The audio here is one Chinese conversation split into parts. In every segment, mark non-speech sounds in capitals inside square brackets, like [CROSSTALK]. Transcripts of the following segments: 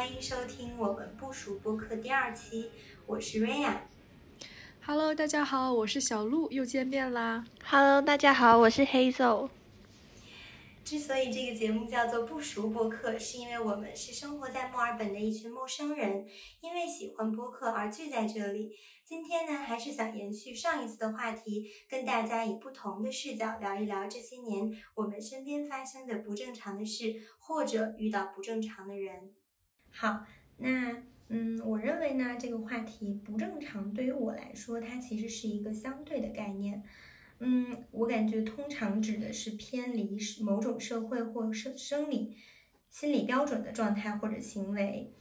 好，欢迎收听我们不熟播客第二期，我是瑞亚。Hello，大家好，我是小鹿，又见面啦。Hello，大家好，我是 Hazel。之所以这个节目叫做不熟播客，是因为我们是生活在墨尔本的一群陌生人，因为喜欢播客而聚在这里。今天呢，还是想延续上一次的话题，跟大家以不同的视角聊一聊这些年我们身边发生的不正常的事，或者遇到不正常的人。好，那嗯，我认为呢，这个话题不正常对于我来说，它其实是一个相对的概念。嗯，我感觉通常指的是偏离某种社会或生生理、心理标准的状态或者行为。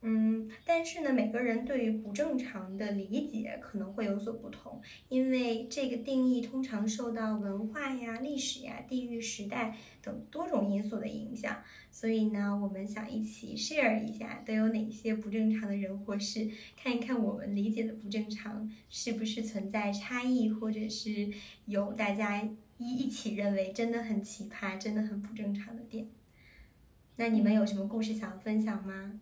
嗯，但是呢，每个人对于不正常的理解可能会有所不同，因为这个定义通常受到文化呀、历史呀、地域、时代等多种因素的影响。所以呢，我们想一起 share 一下都有哪些不正常的人或事，看一看我们理解的不正常是不是存在差异，或者是有大家一一起认为真的很奇葩、真的很不正常的点。那你们有什么故事想要分享吗？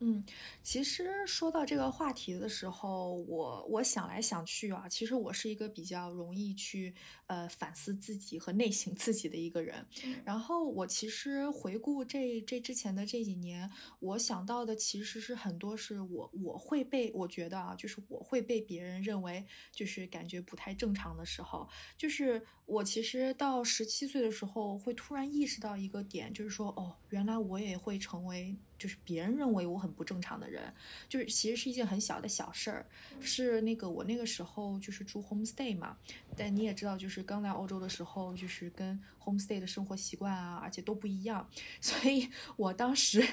嗯，其实说到这个话题的时候，我我想来想去啊，其实我是一个比较容易去呃反思自己和内省自己的一个人。然后我其实回顾这这之前的这几年，我想到的其实是很多是我我会被我觉得啊，就是我会被别人认为就是感觉不太正常的时候，就是我其实到十七岁的时候会突然意识到一个点，就是说哦，原来我也会成为。就是别人认为我很不正常的人，就是其实是一件很小的小事儿，是那个我那个时候就是住 homestay 嘛，但你也知道，就是刚来欧洲的时候，就是跟 homestay 的生活习惯啊，而且都不一样，[LAUGHS] 所以我当时，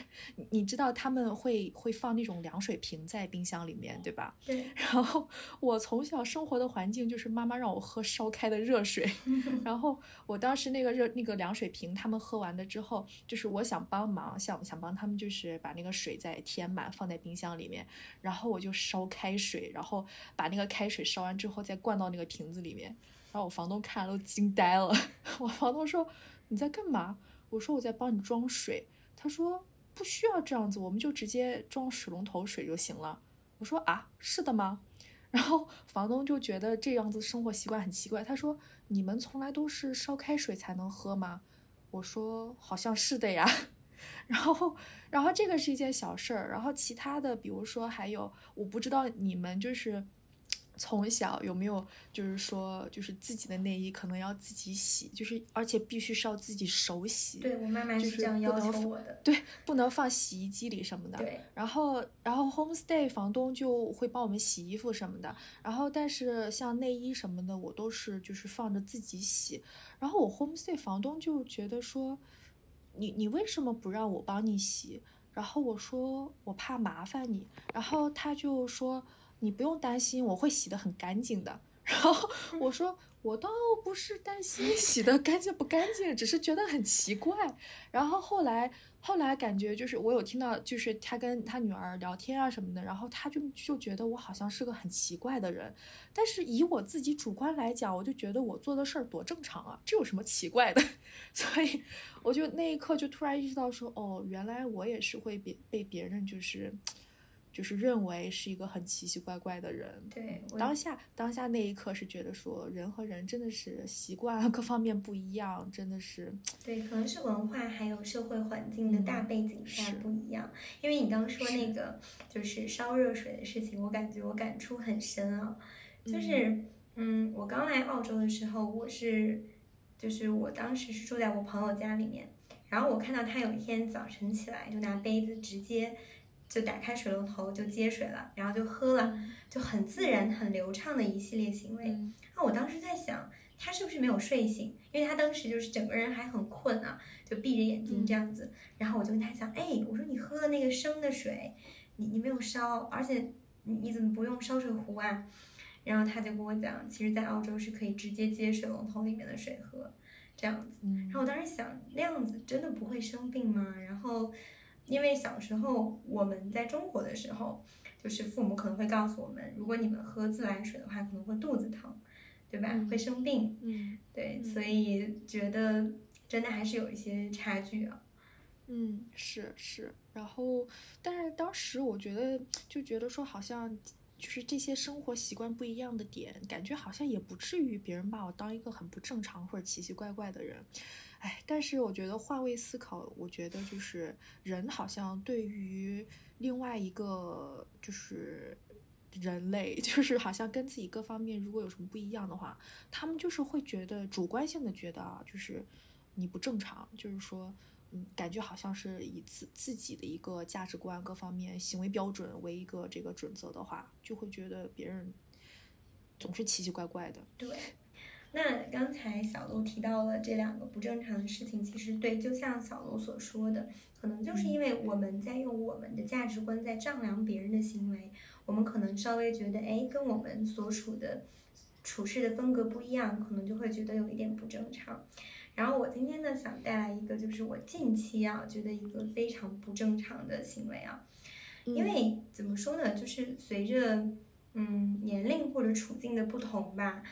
你知道他们会会放那种凉水瓶在冰箱里面，对吧？对。[LAUGHS] 然后我从小生活的环境就是妈妈让我喝烧开的热水，[LAUGHS] 然后我当时那个热那个凉水瓶，他们喝完了之后，就是我想帮忙，想想帮他们就是。是把那个水再填满，放在冰箱里面，然后我就烧开水，然后把那个开水烧完之后再灌到那个瓶子里面，然后我房东看了都惊呆了。[LAUGHS] 我房东说：“你在干嘛？”我说：“我在帮你装水。”他说：“不需要这样子，我们就直接装水龙头水就行了。”我说：“啊，是的吗？”然后房东就觉得这样子生活习惯很奇怪，他说：“你们从来都是烧开水才能喝吗？”我说：“好像是的呀。”然后，然后这个是一件小事儿，然后其他的，比如说还有，我不知道你们就是从小有没有，就是说，就是自己的内衣可能要自己洗，就是而且必须是要自己手洗。对我妈妈是这样要求我的。对，不能放洗衣机里什么的。对。然后，然后 homestay 房东就会帮我们洗衣服什么的。然后，但是像内衣什么的，我都是就是放着自己洗。然后我 homestay 房东就觉得说。你你为什么不让我帮你洗？然后我说我怕麻烦你，然后他就说你不用担心，我会洗得很干净的。[LAUGHS] 然后我说。我倒不是担心洗的干净不干净，只是觉得很奇怪。然后后来，后来感觉就是我有听到，就是他跟他女儿聊天啊什么的，然后他就就觉得我好像是个很奇怪的人。但是以我自己主观来讲，我就觉得我做的事儿多正常啊，这有什么奇怪的？[LAUGHS] 所以我就那一刻就突然意识到说，哦，原来我也是会被被别人就是。就是认为是一个很奇奇怪怪的人，对，当下当下那一刻是觉得说人和人真的是习惯各方面不一样，真的是，对，可能是文化还有社会环境的大背景下不一样。因为你刚说那个就是烧热水的事情，我感觉我感触很深啊。就是嗯，我刚来澳洲的时候，我是就是我当时是住在我朋友家里面，然后我看到他有一天早晨起来就拿杯子直接。就打开水龙头就接水了，然后就喝了，就很自然、很流畅的一系列行为。那我当时在想，他是不是没有睡醒？因为他当时就是整个人还很困啊，就闭着眼睛这样子。然后我就跟他讲，哎，我说你喝了那个生的水，你你没有烧，而且你你怎么不用烧水壶啊？然后他就跟我讲，其实，在澳洲是可以直接接水龙头里面的水喝，这样子。然后我当时想，那样子真的不会生病吗？然后。因为小时候我们在中国的时候，就是父母可能会告诉我们，如果你们喝自来水的话，可能会肚子疼，对吧？会生病。嗯，对，所以觉得真的还是有一些差距啊。嗯，是是，然后，但是当时我觉得就觉得说好像。就是这些生活习惯不一样的点，感觉好像也不至于别人把我当一个很不正常或者奇奇怪怪的人，哎，但是我觉得换位思考，我觉得就是人好像对于另外一个就是人类，[LAUGHS] 就是好像跟自己各方面如果有什么不一样的话，他们就是会觉得主观性的觉得啊，就是你不正常，就是说。嗯，感觉好像是以自自己的一个价值观、各方面行为标准为一个这个准则的话，就会觉得别人总是奇奇怪怪的。对，那刚才小卢提到了这两个不正常的事情，其实对，就像小卢所说的，可能就是因为我们在用我们的价值观在丈量别人的行为，我们可能稍微觉得，哎，跟我们所处的处事的风格不一样，可能就会觉得有一点不正常。然后我今天呢，想带来一个，就是我近期啊觉得一个非常不正常的行为啊，因为怎么说呢，就是随着嗯年龄或者处境的不同吧，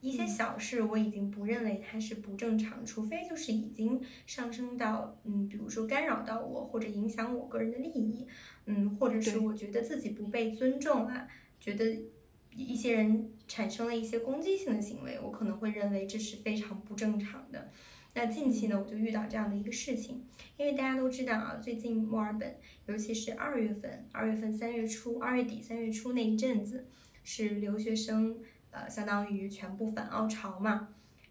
一些小事我已经不认为它是不正常，除非就是已经上升到嗯，比如说干扰到我或者影响我个人的利益，嗯，或者是我觉得自己不被尊重啊，觉得。一些人产生了一些攻击性的行为，我可能会认为这是非常不正常的。那近期呢，我就遇到这样的一个事情，因为大家都知道啊，最近墨尔本，尤其是二月份、二月份、三月初、二月底、三月初那一阵子，是留学生呃，相当于全部返澳潮嘛，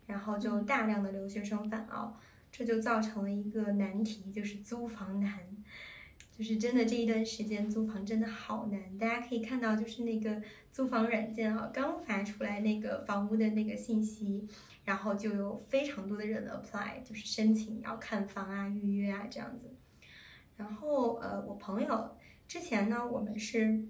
然后就大量的留学生返澳，这就造成了一个难题，就是租房难。就是真的这一段时间租房真的好难，大家可以看到，就是那个租房软件啊，刚发出来那个房屋的那个信息，然后就有非常多的人 apply，就是申请要看房啊、预约啊这样子。然后呃，我朋友之前呢，我们是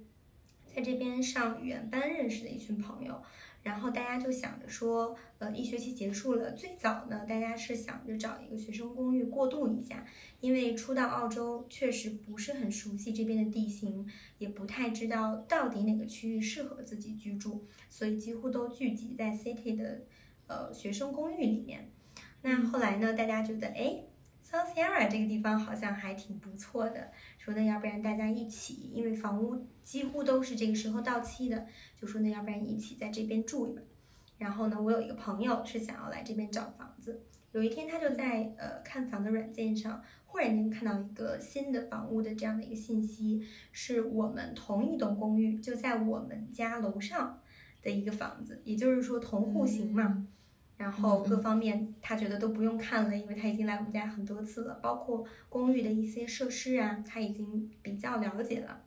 在这边上语言班认识的一群朋友。然后大家就想着说，呃，一学期结束了，最早呢，大家是想着找一个学生公寓过渡一下，因为初到澳洲确实不是很熟悉这边的地形，也不太知道到底哪个区域适合自己居住，所以几乎都聚集在 City 的呃学生公寓里面。那后来呢，大家觉得，哎。South Yarra 这个地方好像还挺不错的，说那要不然大家一起，因为房屋几乎都是这个时候到期的，就说那要不然一起在这边住一晚。然后呢，我有一个朋友是想要来这边找房子，有一天他就在呃看房的软件上，忽然间看到一个新的房屋的这样的一个信息，是我们同一栋公寓就在我们家楼上的一个房子，也就是说同户型嘛。然后各方面他觉得都不用看了，因为他已经来我们家很多次了，包括公寓的一些设施啊，他已经比较了解了。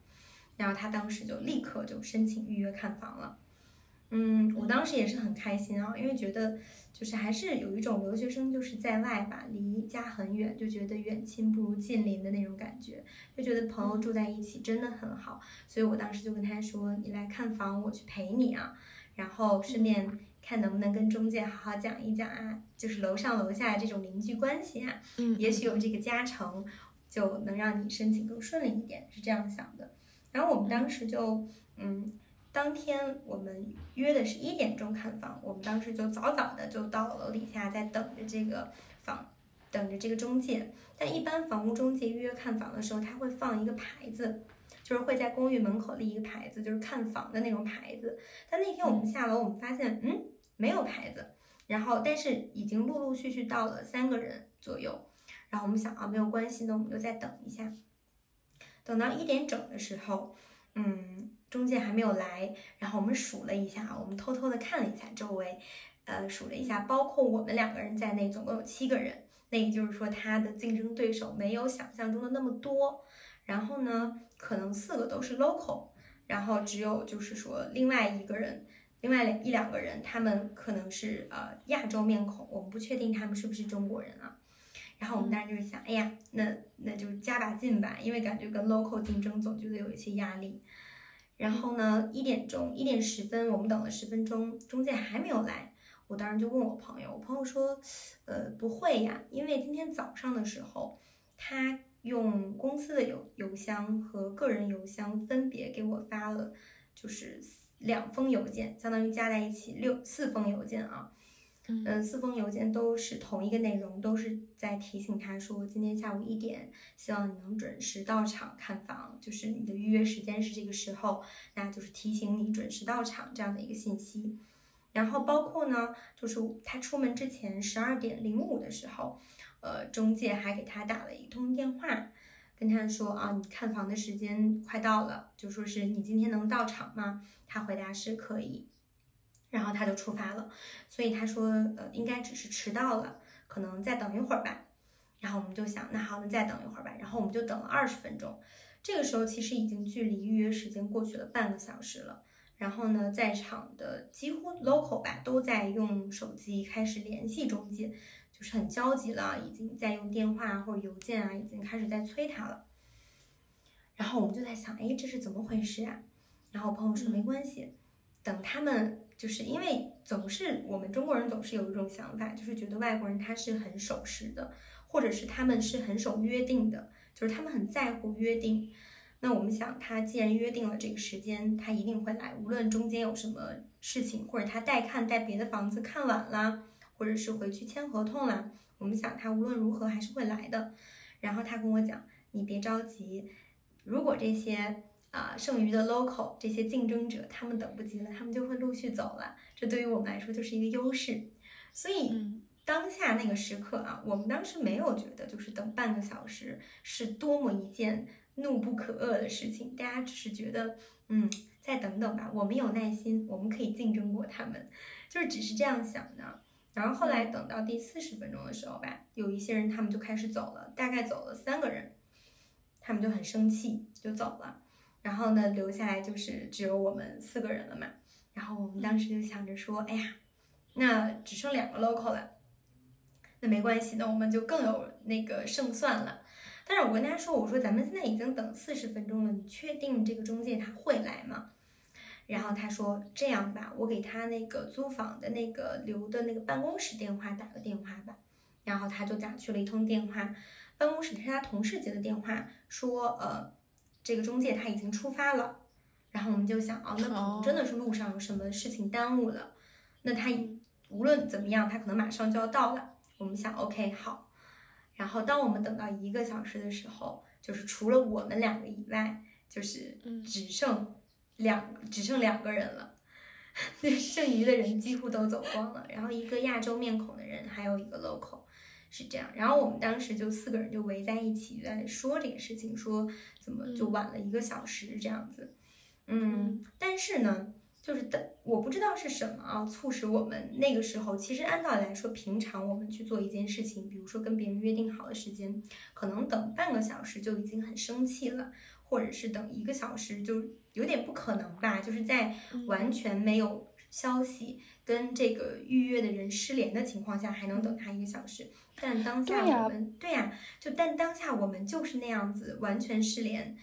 然后他当时就立刻就申请预约看房了。嗯，我当时也是很开心啊，因为觉得就是还是有一种留学生就是在外吧，离家很远，就觉得远亲不如近邻的那种感觉，就觉得朋友住在一起真的很好。所以我当时就跟他说：“你来看房，我去陪你啊。”然后顺便。看能不能跟中介好好讲一讲啊，就是楼上楼下这种邻居关系啊，嗯，也许有这个加成，就能让你申请更顺利一点，是这样想的。然后我们当时就，嗯，当天我们约的是一点钟看房，我们当时就早早的就到楼底下，在等着这个房，等着这个中介。但一般房屋中介预约看房的时候，他会放一个牌子。就是会在公寓门口立一个牌子，就是看房的那种牌子。但那天我们下楼，我们发现，嗯，没有牌子。然后，但是已经陆陆续续到了三个人左右。然后我们想啊，没有关系，那我们就再等一下。等到一点整的时候，嗯，中介还没有来。然后我们数了一下，我们偷偷的看了一下周围，呃，数了一下，包括我们两个人在内，总共有七个人。那也就是说，他的竞争对手没有想象中的那么多。然后呢，可能四个都是 local，然后只有就是说另外一个人，另外一两个人，他们可能是呃亚洲面孔，我们不确定他们是不是中国人啊。然后我们当时就是想，哎呀，那那就加把劲吧，因为感觉跟 local 竞争总觉得有一些压力。然后呢，一点钟，一点十分，我们等了十分钟，中介还没有来，我当时就问我朋友，我朋友说，呃，不会呀，因为今天早上的时候他。用公司的邮邮箱和个人邮箱分别给我发了，就是两封邮件，相当于加在一起六四封邮件啊。嗯，四封邮件都是同一个内容，都是在提醒他说，今天下午一点，希望你能准时到场看房，就是你的预约时间是这个时候，那就是提醒你准时到场这样的一个信息。然后包括呢，就是他出门之前十二点零五的时候，呃，中介还给他打了一通电话，跟他说啊，你看房的时间快到了，就说是你今天能到场吗？他回答是可以，然后他就出发了。所以他说，呃，应该只是迟到了，可能再等一会儿吧。然后我们就想，那好，那再等一会儿吧。然后我们就等了二十分钟，这个时候其实已经距离预约时间过去了半个小时了。然后呢，在场的几乎 local 吧都在用手机开始联系中介，就是很焦急了，已经在用电话或者邮件啊，已经开始在催他了。然后我们就在想，哎，这是怎么回事啊？然后朋友说没关系，等他们就是因为总是我们中国人总是有一种想法，就是觉得外国人他是很守时的，或者是他们是很守约定的，就是他们很在乎约定。那我们想，他既然约定了这个时间，他一定会来，无论中间有什么事情，或者他带看带别的房子看晚了，或者是回去签合同了，我们想他无论如何还是会来的。然后他跟我讲，你别着急，如果这些啊剩余的 local 这些竞争者他们等不及了，他们就会陆续走了，这对于我们来说就是一个优势。所以当下那个时刻啊，我们当时没有觉得就是等半个小时是多么一件。怒不可遏的事情，大家只是觉得，嗯，再等等吧，我们有耐心，我们可以竞争过他们，就是只是这样想的。然后后来等到第四十分钟的时候吧，有一些人他们就开始走了，大概走了三个人，他们就很生气就走了。然后呢，留下来就是只有我们四个人了嘛。然后我们当时就想着说，哎呀，那只剩两个 local 了，那没关系，那我们就更有那个胜算了。但是我跟大家说，我说咱们现在已经等四十分钟了，你确定这个中介他会来吗？然后他说这样吧，我给他那个租房的那个留的那个办公室电话打个电话吧。然后他就打去了一通电话，办公室是他同事接的电话，说呃这个中介他已经出发了。然后我们就想哦，那可能真的是路上有什么事情耽误了。那他无论怎么样，他可能马上就要到了。我们想 OK 好。然后，当我们等到一个小时的时候，就是除了我们两个以外，就是只剩两只剩两个人了，那剩余的人几乎都走光了。然后一个亚洲面孔的人，还有一个 local，是这样。然后我们当时就四个人就围在一起在说这个事情，说怎么就晚了一个小时这样子。嗯，但是呢。就是的，我不知道是什么啊，促使我们那个时候，其实按道理来说，平常我们去做一件事情，比如说跟别人约定好的时间，可能等半个小时就已经很生气了，或者是等一个小时就有点不可能吧，就是在完全没有消息跟这个预约的人失联的情况下，还能等他一个小时。但当下我们对呀，就但当下我们就是那样子，完全失联。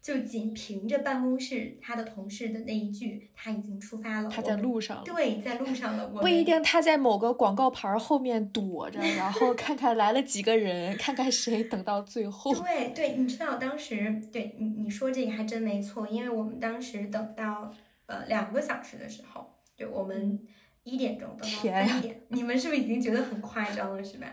就仅凭着办公室他的同事的那一句，他已经出发了，他在路上，对，在路上了。不一定他在某个广告牌后面躲着，然后看看来了几个人，看看谁等到最后。对对，你知道当时，对你你说这个还真没错，因为我们当时等到呃两个小时的时候，对我们一点钟等到三点，你们是不是已经觉得很夸张了，是吧？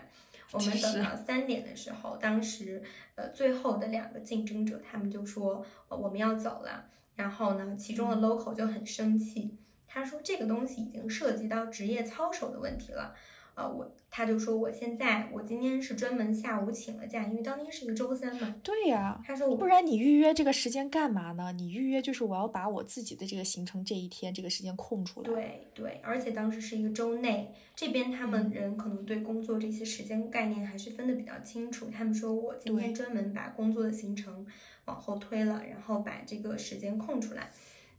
我们等到三点的时候，当时呃最后的两个竞争者，他们就说呃我们要走了。然后呢，其中的 local 就很生气，他说这个东西已经涉及到职业操守的问题了。呃，我他就说我现在我今天是专门下午请了假，因为当天是一个周三嘛。对呀，他说不然你预约这个时间干嘛呢？你预约就是我要把我自己的这个行程这一天这个时间空出来。对对，而且当时是一个周内，这边他们人可能对工作这些时间概念还是分得比较清楚。他们说我今天专门把工作的行程往后推了，然后把这个时间空出来。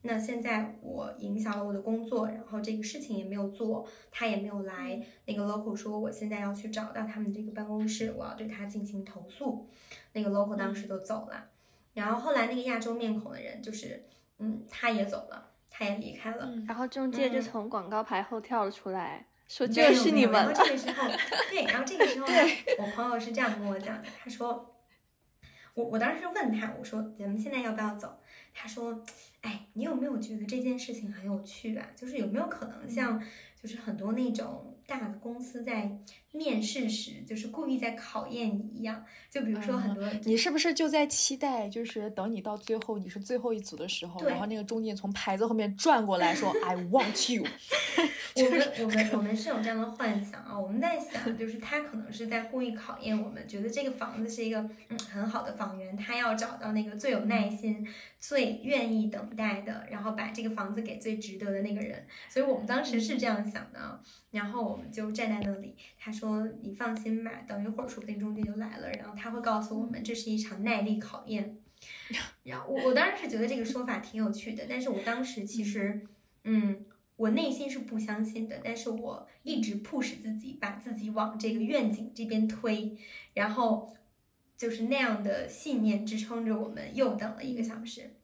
那现在我影响了我的工作，然后这个事情也没有做，他也没有来。那个 local 说，我现在要去找到他们这个办公室，我要对他进行投诉。那个 local 当时就走了，然后后来那个亚洲面孔的人，就是嗯，他也走了，他也离开了。然后中介就从广告牌后跳了出来，说就是你们。然后这个时候，对，然后这个时候，我朋友是这样跟我讲的，他说，我我当时问他，我说咱们现在要不要走？他说。哎，你有没有觉得这件事情很有趣啊？就是有没有可能像就是很多那种大的公司在面试时，就是故意在考验你一样。就比如说很多，你是不是就在期待，就是等你到最后你是最后一组的时候，然后那个中介从牌子后面转过来说 “I want you”。[LAUGHS] [LAUGHS] 我们我们我们是有这样的幻想啊，我们在想，就是他可能是在故意考验我们，觉得这个房子是一个嗯很好的房源，他要找到那个最有耐心、最愿意等待的，然后把这个房子给最值得的那个人。所以我们当时是这样想的，然后我们就站在那里，他说：“你放心吧，等一会儿说不定中介就来了，然后他会告诉我们这是一场耐力考验。[LAUGHS] ”然后我我当然是觉得这个说法挺有趣的，但是我当时其实嗯。我内心是不相信的，但是我一直 push 自己，把自己往这个愿景这边推，然后就是那样的信念支撑着我们又等了一个小时。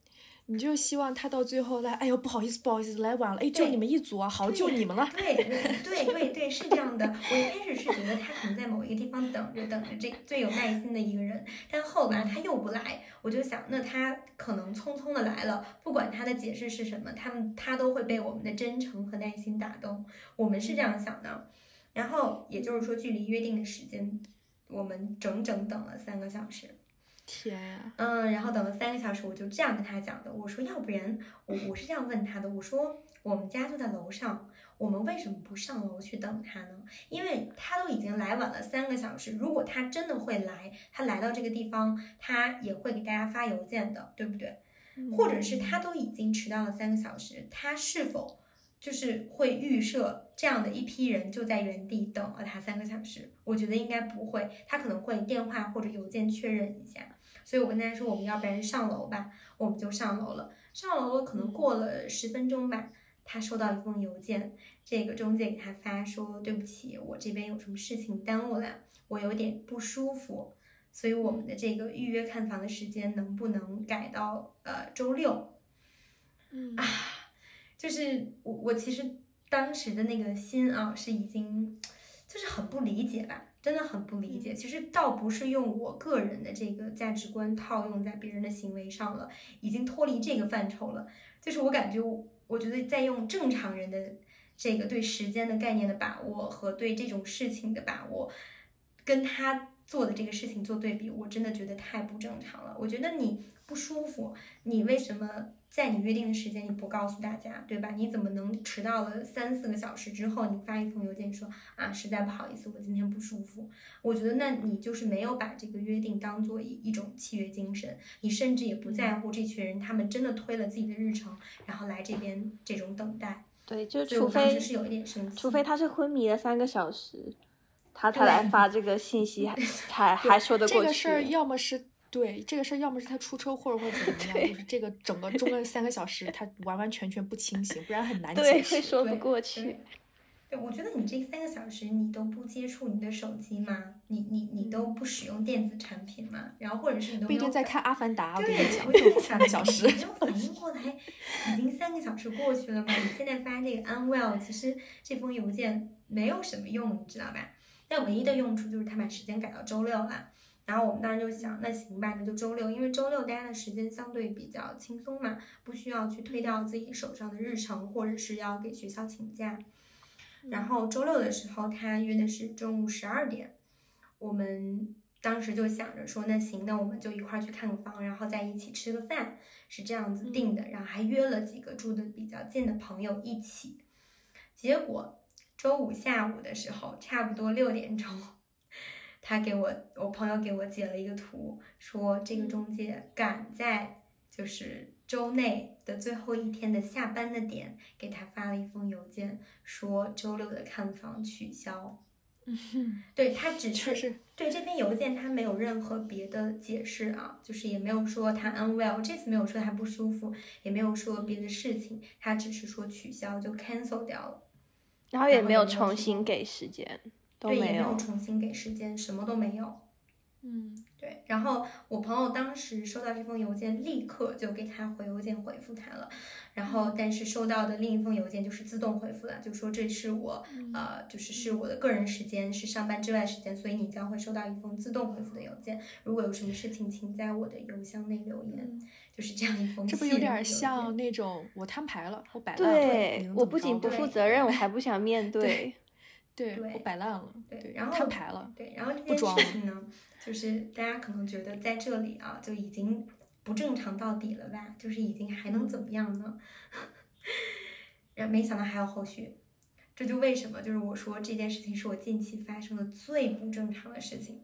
你就希望他到最后来，哎呦不好意思不好意思来晚了，哎就你们一组啊，好就你们了。对对对对是这样的。我一开始是觉得他可能在某一个地方等着等着这最有耐心的一个人，但后来他又不来，我就想那他可能匆匆的来了，不管他的解释是什么，他们他都会被我们的真诚和耐心打动。我们是这样想的。然后也就是说，距离约定的时间，我们整整等了三个小时。天呀，嗯，然后等了三个小时，我就这样跟他讲的。我说，要不然我我是这样问他的，我说我们家就在楼上，我们为什么不上楼去等他呢？因为他都已经来晚了三个小时，如果他真的会来，他来到这个地方，他也会给大家发邮件的，对不对？或者是他都已经迟到了三个小时，他是否就是会预设这样的一批人就在原地等了他三个小时？我觉得应该不会，他可能会电话或者邮件确认一下。所以我跟大家说，我们要不然上楼吧，我们就上楼了。上楼了，可能过了十分钟吧，他收到一封邮件，这个中介给他发说：“对不起，我这边有什么事情耽误了，我有点不舒服，所以我们的这个预约看房的时间能不能改到呃周六？”嗯啊，就是我我其实当时的那个心啊，是已经就是很不理解吧。真的很不理解，其实倒不是用我个人的这个价值观套用在别人的行为上了，已经脱离这个范畴了。就是我感觉，我觉得在用正常人的这个对时间的概念的把握和对这种事情的把握，跟他做的这个事情做对比，我真的觉得太不正常了。我觉得你不舒服，你为什么？在你约定的时间，你不告诉大家，对吧？你怎么能迟到了三四个小时之后，你发一封邮件说啊，实在不好意思，我今天不舒服。我觉得那你就是没有把这个约定当做一一种契约精神，你甚至也不在乎这群人，他们真的推了自己的日程，然后来这边这种等待。对，就除非是有一点生气，除非他是昏迷了三个小时，他才来发这个信息，[LAUGHS] 还还还说得过去。这个事儿要么是。对这个事儿，要么是他出车祸或者怎么样，就是这个整个中了三个小时，他完完全全不清醒，不然很难解释。会说不过去。对，我觉得你这三个小时你都不接触你的手机吗？你你你都不使用电子产品吗？然后或者是你都不一定在看《阿凡达》。对，[LAUGHS] 我三个小时。没有反 [LAUGHS] 应过来，已经三个小时过去了嘛？你现在发这个 unwell，其实这封邮件没有什么用，你知道吧？但唯一的用处就是他把时间改到周六了。然后我们当时就想，那行吧，那就周六，因为周六大家的时间相对比较轻松嘛，不需要去推掉自己手上的日程，或者是要给学校请假。然后周六的时候，他约的是中午十二点，我们当时就想着说，那行，那我们就一块儿去看个房，然后再一起吃个饭，是这样子定的。然后还约了几个住的比较近的朋友一起。结果周五下午的时候，差不多六点钟。[LAUGHS] 他给我，我朋友给我截了一个图，说这个中介赶在就是周内的最后一天的下班的点，给他发了一封邮件，说周六的看房取消。嗯，对他只是对这篇邮件他没有任何别的解释啊，就是也没有说他 unwell，这次没有说他不舒服，也没有说别的事情，他只是说取消就 cancel 掉了，然后也没有重新给时间。对，也没有重新给时间，什么都没有。嗯，对。然后我朋友当时收到这封邮件，立刻就给他回邮件回复他了。然后，但是收到的另一封邮件就是自动回复了，就说这是我呃，就是是我的个人时间，是上班之外时间，所以你将会收到一封自动回复的邮件。如果有什么事情，请在我的邮箱内留言。就是这样一封信。这不有点像那种我摊牌了，我摆烂了。对，我不仅不负 [LAUGHS] 责任，我还不想面对。[LAUGHS] 对，我摆烂了。对，然后摊牌了。对，然后这件事情呢，就是大家可能觉得在这里啊，就已经不正常到底了吧？就是已经还能怎么样呢？[LAUGHS] 然后没想到还有后续。这就为什么就是我说这件事情是我近期发生的最不正常的事情。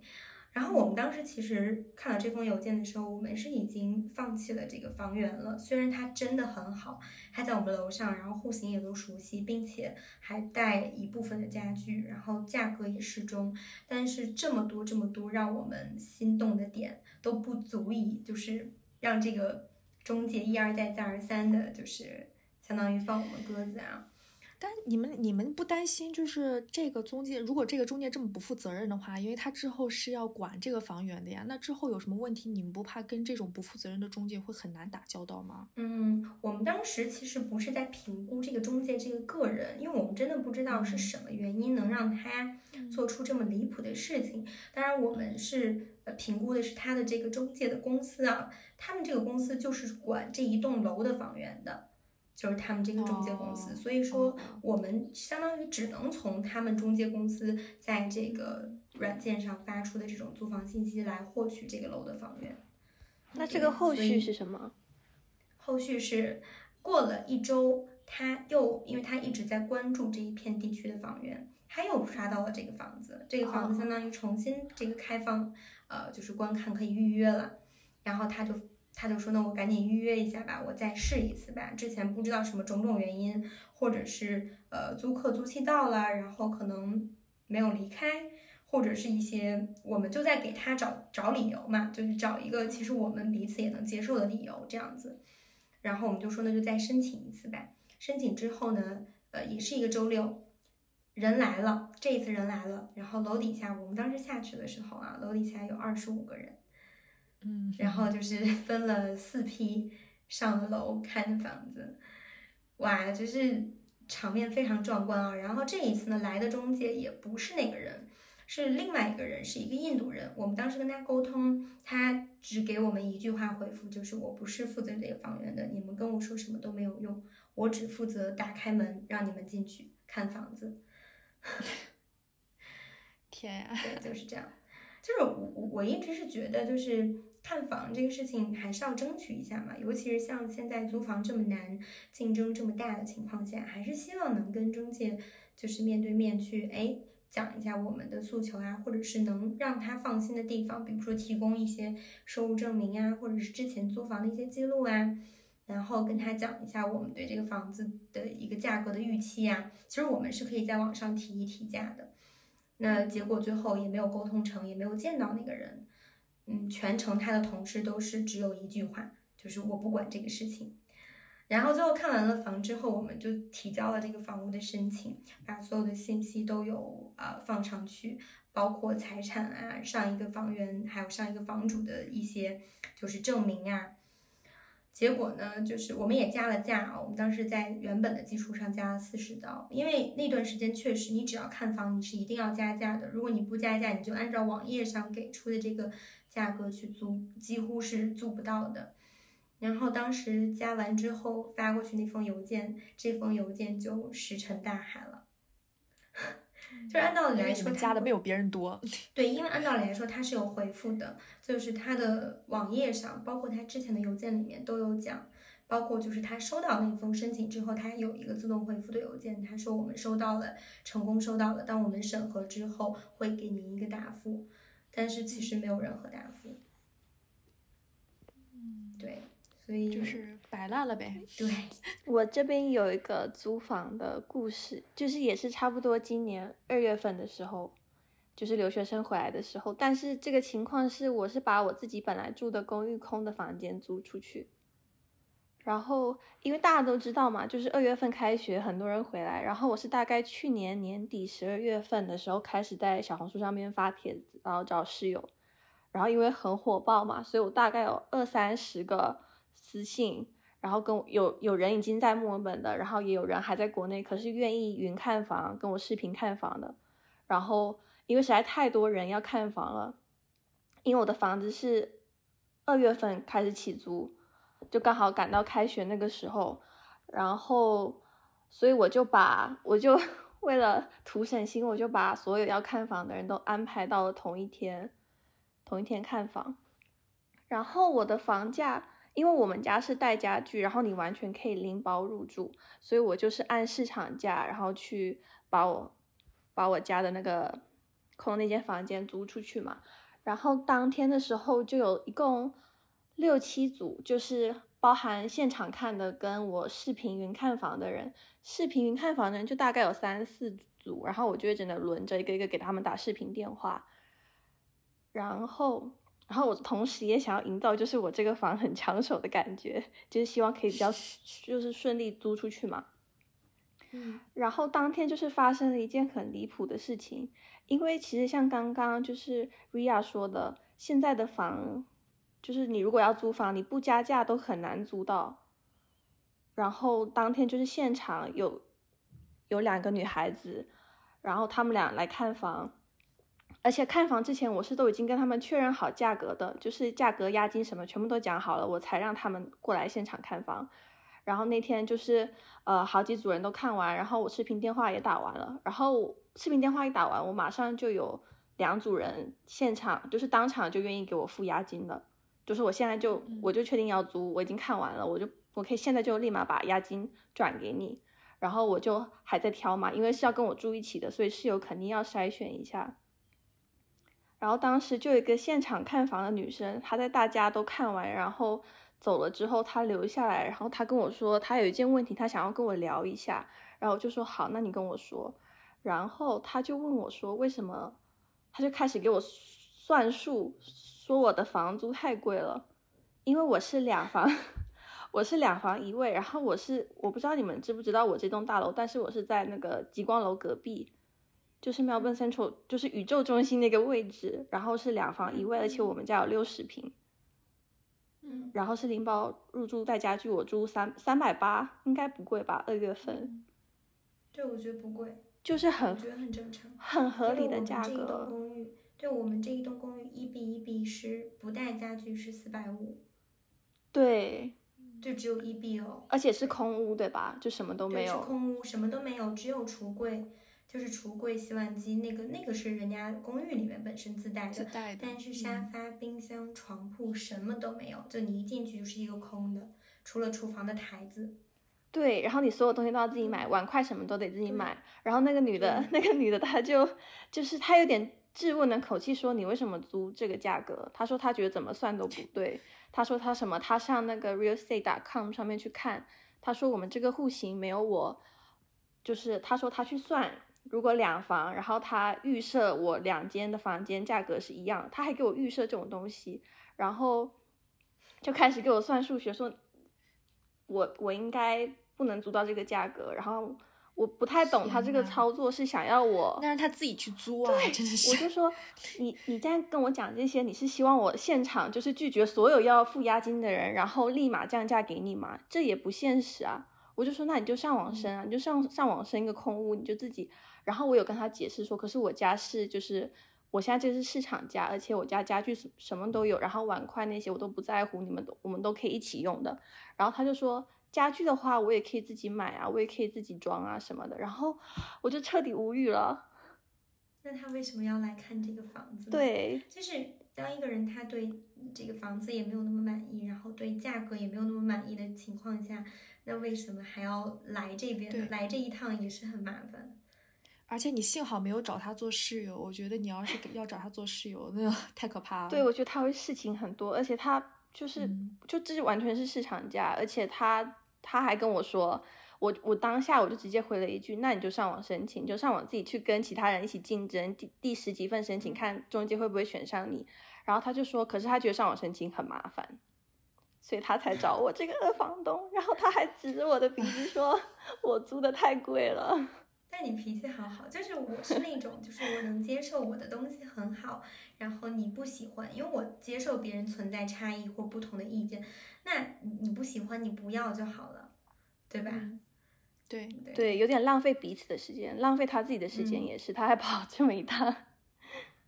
然后我们当时其实看到这封邮件的时候，我们是已经放弃了这个房源了。虽然它真的很好，它在我们楼上，然后户型也都熟悉，并且还带一部分的家具，然后价格也适中，但是这么多这么多让我们心动的点都不足以，就是让这个中介一而再再而三的，就是相当于放我们鸽子啊。但你们你们不担心，就是这个中介，如果这个中介这么不负责任的话，因为他之后是要管这个房源的呀，那之后有什么问题，你们不怕跟这种不负责任的中介会很难打交道吗？嗯，我们当时其实不是在评估这个中介这个个人，因为我们真的不知道是什么原因能让他做出这么离谱的事情。当然，我们是呃评估的是他的这个中介的公司啊，他们这个公司就是管这一栋楼的房源的。就是他们这个中介公司，所以说我们相当于只能从他们中介公司在这个软件上发出的这种租房信息来获取这个楼的房源。那这个后续是什么？后续是过了一周，他又因为他一直在关注这一片地区的房源，他又刷到了这个房子，这个房子相当于重新这个开放，呃，就是观看可以预约了，然后他就。他就说：“那我赶紧预约一下吧，我再试一次吧。之前不知道什么种种原因，或者是呃租客租期到了，然后可能没有离开，或者是一些我们就在给他找找理由嘛，就是找一个其实我们彼此也能接受的理由这样子。然后我们就说那就再申请一次呗。申请之后呢，呃也是一个周六，人来了，这一次人来了，然后楼底下我们当时下去的时候啊，楼底下有二十五个人。”嗯，然后就是 [LAUGHS] 分了四批上了楼看房子，哇，就是场面非常壮观啊！然后这一次呢，来的中介也不是那个人，是另外一个人，是一个印度人。我们当时跟他沟通，他只给我们一句话回复，就是我不是负责这个房源的，你们跟我说什么都没有用，我只负责打开门让你们进去看房子。[LAUGHS] 天呀，对，就是这样。就是我我一直是觉得，就是看房这个事情还是要争取一下嘛，尤其是像现在租房这么难，竞争这么大的情况下，还是希望能跟中介就是面对面去哎讲一下我们的诉求啊，或者是能让他放心的地方，比如说提供一些收入证明啊，或者是之前租房的一些记录啊，然后跟他讲一下我们对这个房子的一个价格的预期啊，其实我们是可以在网上提一提价的。那结果最后也没有沟通成，也没有见到那个人。嗯，全程他的同事都是只有一句话，就是我不管这个事情。然后最后看完了房之后，我们就提交了这个房屋的申请，把所有的信息都有呃放上去，包括财产啊、上一个房源还有上一个房主的一些就是证明啊。结果呢，就是我们也加了价啊，我们当时在原本的基础上加了四十刀，因为那段时间确实，你只要看房，你是一定要加价的。如果你不加价，你就按照网页上给出的这个价格去租，几乎是租不到的。然后当时加完之后发过去那封邮件，这封邮件就石沉大海了。就是按道理来说，加的没有别人多。[LAUGHS] 对，因为按道理来说，他是有回复的，就是他的网页上，包括他之前的邮件里面都有讲，包括就是他收到那封申请之后，他有一个自动回复的邮件，他说我们收到了，成功收到了，当我们审核之后会给您一个答复，但是其实没有任何答复。嗯，对。所以就是摆烂了呗。对 [LAUGHS] 我这边有一个租房的故事，就是也是差不多今年二月份的时候，就是留学生回来的时候。但是这个情况是，我是把我自己本来住的公寓空的房间租出去。然后因为大家都知道嘛，就是二月份开学，很多人回来。然后我是大概去年年底十二月份的时候开始在小红书上面发帖子，然后找室友。然后因为很火爆嘛，所以我大概有二三十个。私信，然后跟我有有人已经在墨尔本的，然后也有人还在国内，可是愿意云看房跟我视频看房的。然后因为实在太多人要看房了，因为我的房子是二月份开始起租，就刚好赶到开学那个时候，然后所以我就把我就 [LAUGHS] 为了图省心，我就把所有要看房的人都安排到了同一天，同一天看房。然后我的房价，因为我们家是带家具，然后你完全可以拎包入住，所以我就是按市场价，然后去把我把我家的那个空那间房间租出去嘛。然后当天的时候就有一共六七组，就是包含现场看的跟我视频云看房的人，视频云看房的人就大概有三四组，然后我就会真的轮着一个一个给他们打视频电话，然后。然后我同时也想要营造，就是我这个房很抢手的感觉，就是希望可以比较就是顺利租出去嘛。嗯，然后当天就是发生了一件很离谱的事情，因为其实像刚刚就是 Ria 说的，现在的房就是你如果要租房，你不加价都很难租到。然后当天就是现场有有两个女孩子，然后她们俩来看房。而且看房之前，我是都已经跟他们确认好价格的，就是价格、押金什么全部都讲好了，我才让他们过来现场看房。然后那天就是呃好几组人都看完，然后我视频电话也打完了，然后视频电话一打完，我马上就有两组人现场就是当场就愿意给我付押金的，就是我现在就我就确定要租，我已经看完了，我就我可以现在就立马把押金转给你。然后我就还在挑嘛，因为是要跟我住一起的，所以室友肯定要筛选一下。然后当时就有一个现场看房的女生，她在大家都看完然后走了之后，她留下来，然后她跟我说，她有一件问题，她想要跟我聊一下。然后我就说好，那你跟我说。然后她就问我说，为什么？她就开始给我算数，说我的房租太贵了，因为我是两房，[LAUGHS] 我是两房一卫，然后我是我不知道你们知不知道我这栋大楼，但是我是在那个极光楼隔壁。就是 Melbourne Central，就是宇宙中心那个位置，然后是两房一卫，而且我们家有六十平，嗯，然后是拎包入住带家具，我租三三百八，应该不贵吧？二月份，对，我觉得不贵，就是很，我觉得很正常，很合理的价格。这一栋公寓，对我们这一栋公寓一比一比十，不带家具是四百五，对，就只有一 B 哦，而且是空屋对吧？就什么都没有，是空屋，什么都没有，只有橱柜。就是橱柜、洗碗机，那个那个是人家公寓里面本身自带的，但是沙发、冰箱、床铺什么都没有，就你一进去就是一个空的，除了厨房的台子。对，然后你所有东西都要自己买，碗筷什么都得自己买。然后那个女的，那个女的，她就就是她有点质问的口气说：“你为什么租这个价格？”她说她觉得怎么算都不对。她说她什么？她上那个 realestate.com 上面去看，她说我们这个户型没有我，就是她说她去算。如果两房，然后他预设我两间的房间价格是一样，他还给我预设这种东西，然后就开始给我算数学，说我我应该不能租到这个价格，然后我不太懂他这个操作是想要我，那让他自己去租啊，真的是，我就说 [LAUGHS] 你你在跟我讲这些，你是希望我现场就是拒绝所有要付押金的人，然后立马降价给你吗？这也不现实啊！我就说那你就上网申啊，你就上上网申一个空屋，你就自己。然后我有跟他解释说，可是我家是就是我现在这是市场价，而且我家家具什什么都有，然后碗筷那些我都不在乎，你们都我们都可以一起用的。然后他就说家具的话我也可以自己买啊，我也可以自己装啊什么的。然后我就彻底无语了。那他为什么要来看这个房子？对，就是当一个人他对这个房子也没有那么满意，然后对价格也没有那么满意的情况下，那为什么还要来这边？来这一趟也是很麻烦。而且你幸好没有找他做室友，我觉得你要是要找他做室友，那太可怕了。对，我觉得他会事情很多，而且他就是就这完全是市场价，而且他他还跟我说，我我当下我就直接回了一句，那你就上网申请，就上网自己去跟其他人一起竞争，第第十几份申请，看中介会不会选上你。然后他就说，可是他觉得上网申请很麻烦，所以他才找我这个二 [LAUGHS] 房东。然后他还指着我的鼻子说，[LAUGHS] 我租的太贵了。但你脾气好好，就是我是那种，就是我能接受我的东西很好，然后你不喜欢，因为我接受别人存在差异或不同的意见，那你不喜欢你不要就好了，对吧？对对，有点浪费彼此的时间，浪费他自己的时间也是，他还跑这么一趟。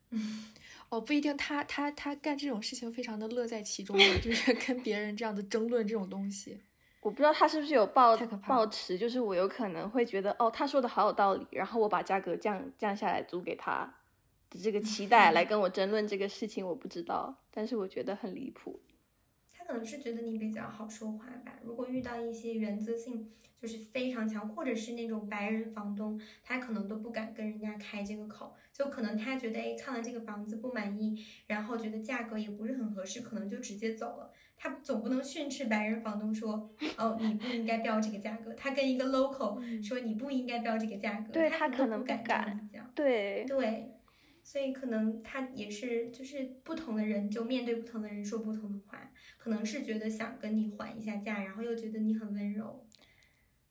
[LAUGHS] 哦，不一定，他他他干这种事情非常的乐在其中的，就是跟别人这样子争论这种东西。[LAUGHS] 我不知道他是不是有抱抱持，就是我有可能会觉得哦，他说的好有道理，然后我把价格降降下来租给他的这个期待来 [LAUGHS] 跟我争论这个事情，我不知道，但是我觉得很离谱。他可能是觉得你比较好说话吧。如果遇到一些原则性就是非常强，或者是那种白人房东，他可能都不敢跟人家开这个口，就可能他觉得哎看了这个房子不满意，然后觉得价格也不是很合适，可能就直接走了。他总不能训斥白人房东说哦你不应该标这个价格，他跟一个 local 说你不应该标这个价格，对他他可能不敢这样敢子讲。对，对，所以可能他也是，就是不同的人就面对不同的人说不同的话，可能是觉得想跟你缓一下价，然后又觉得你很温柔。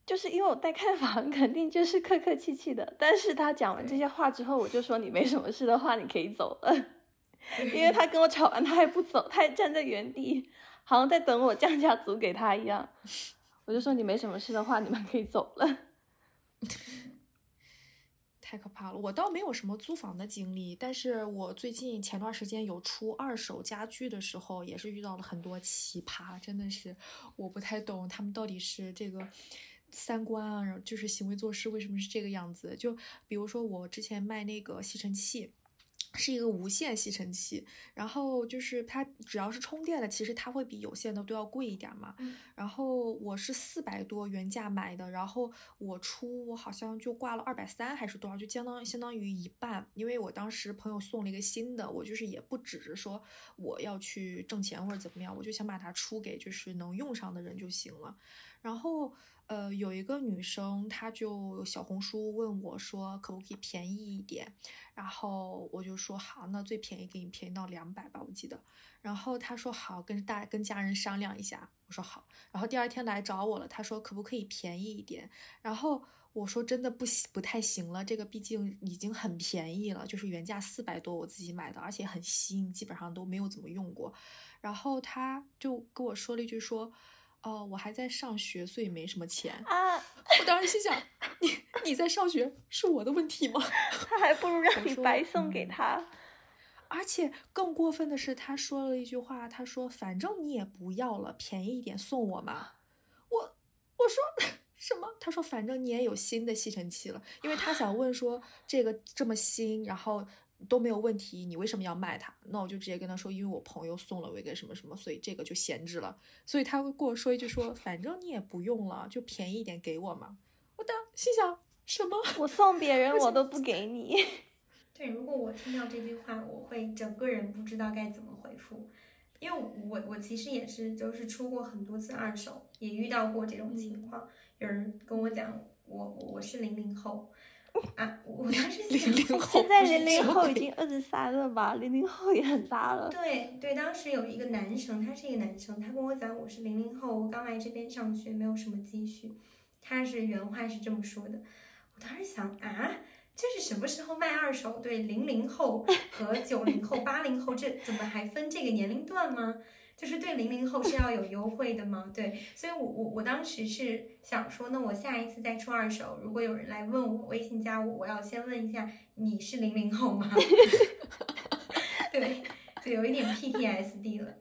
就是因为我带看房 [LAUGHS] 肯定就是客客气气的，但是他讲完这些话之后，我就说你没什么事的话，你可以走了。[LAUGHS] 因为他跟我吵完，他还不走，他还站在原地，好像在等我降价租给他一样。[LAUGHS] 我就说你没什么事的话，你们可以走了。太可怕了！我倒没有什么租房的经历，但是我最近前段时间有出二手家具的时候，也是遇到了很多奇葩，真的是我不太懂他们到底是这个三观啊，然后就是行为做事为什么是这个样子？就比如说我之前卖那个吸尘器。是一个无线吸尘器，然后就是它只要是充电的，其实它会比有线的都要贵一点嘛。嗯然后我是四百多原价买的，然后我出我好像就挂了二百三还是多少，就相当相当于一半。因为我当时朋友送了一个新的，我就是也不指着说我要去挣钱或者怎么样，我就想把它出给就是能用上的人就行了。然后呃，有一个女生，她就小红书问我说，可不可以便宜一点？然后我就说好，那最便宜给你便宜到两百吧，我记得。然后她说好，跟大跟家人商量一下。我说好。然后第二天来找我了，她说可不可以便宜一点？然后我说真的不行，不太行了，这个毕竟已经很便宜了，就是原价四百多我自己买的，而且很新，基本上都没有怎么用过。然后她就跟我说了一句说。哦，我还在上学，所以没什么钱。啊，我当时心想，你你在上学是我的问题吗？他还不如 [LAUGHS] 让你白送给嗯他。而且更过分的是，他说了一句话，他说：“反正你也不要了，便宜一点送我嘛。”我我说 [LAUGHS] 什么？他说：“反正你也有新的吸尘器了，因为他想问说这个这么新，然后都没有问题，你为什么要卖它？那我就直接跟他说，因为我朋友送了我一个什么什么，所以这个就闲置了。所以他会跟我说一句说：反正你也不用了，就便宜一点给我嘛。我当心想什么？我送别人 [LAUGHS] 我都不给你。[LAUGHS] 对，如果我听到这句话，我会整个人不知道该怎么回复，因为我我其实也是就是出过很多次二手，也遇到过这种情况。有人跟我讲，我我我是零零后啊，我我当时想00后现在零零后已经二十三了吧？零零后也很大了。对对，当时有一个男生，他是一个男生，他跟我讲我是零零后，我刚来这边上学，没有什么积蓄。他是原话是这么说的，我当时想啊，这是什么时候卖二手？对，零零后和九零后、八零后，这怎么还分这个年龄段吗？就是对零零后是要有优惠的吗？[LAUGHS] 对，所以我我我当时是想说，那我下一次再出二手，如果有人来问我微信加我，我要先问一下你是零零后吗？[LAUGHS] 对，就有一点 PTSD 了。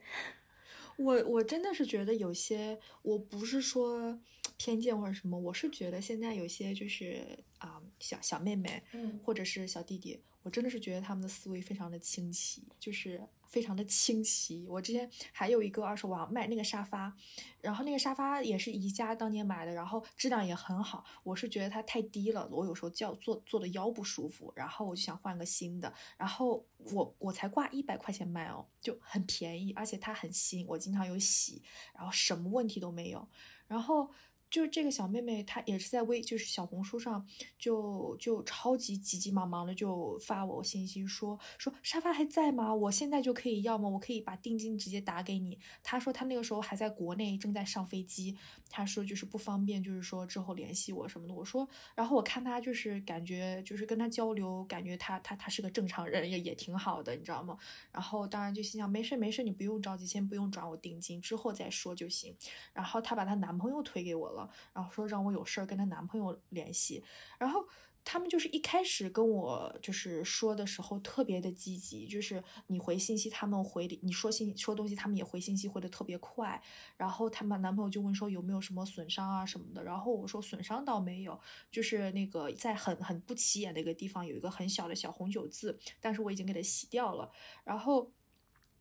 我我真的是觉得有些，我不是说偏见或者什么，我是觉得现在有些就是啊、小小妹妹嗯或者是小弟弟，我真的是觉得他们的思维非常的清奇，就是非常的清奇。我之前还有一个二手网卖那个沙发，然后那个沙发也是宜家当年买的，然后质量也很好。我是觉得它太低了，我有时候叫坐坐的腰不舒服，然后我就想换个新的。然后我我才挂一百块钱卖哦，就很便宜，而且它很新，我经常有洗，然后什么问题都没有。然后就是这个小妹妹，她也是在微就是小红书上就就超级急急忙忙的就发我信息说说沙发还在吗？我现在就可以要吗？我可以把定金直接打给你。她说她那个时候还在国内，正在上飞机，她说就是不方便，就是说之后联系我什么的。我说，然后我看她就是感觉就是跟她交流，感觉她她她是个正常人，也也挺好的，你知道吗？然后当然就心想没事没事，你不用着急，先不用转我定金，之后再说就行。然后她把她男朋友推给我了，然后说让我有事儿跟她男朋友联系。然后他们就是一开始跟我就是说的时候特别的积极，就是你回信息，他们回你说信说东西，他们也回信息回的特别快。然后他们男朋友就问说有没有什么损伤啊什么的，然后我说损伤倒没有，就是那个在很很不起眼的一个地方有一个很小的小红酒渍，但是我已经给它洗掉了。然后，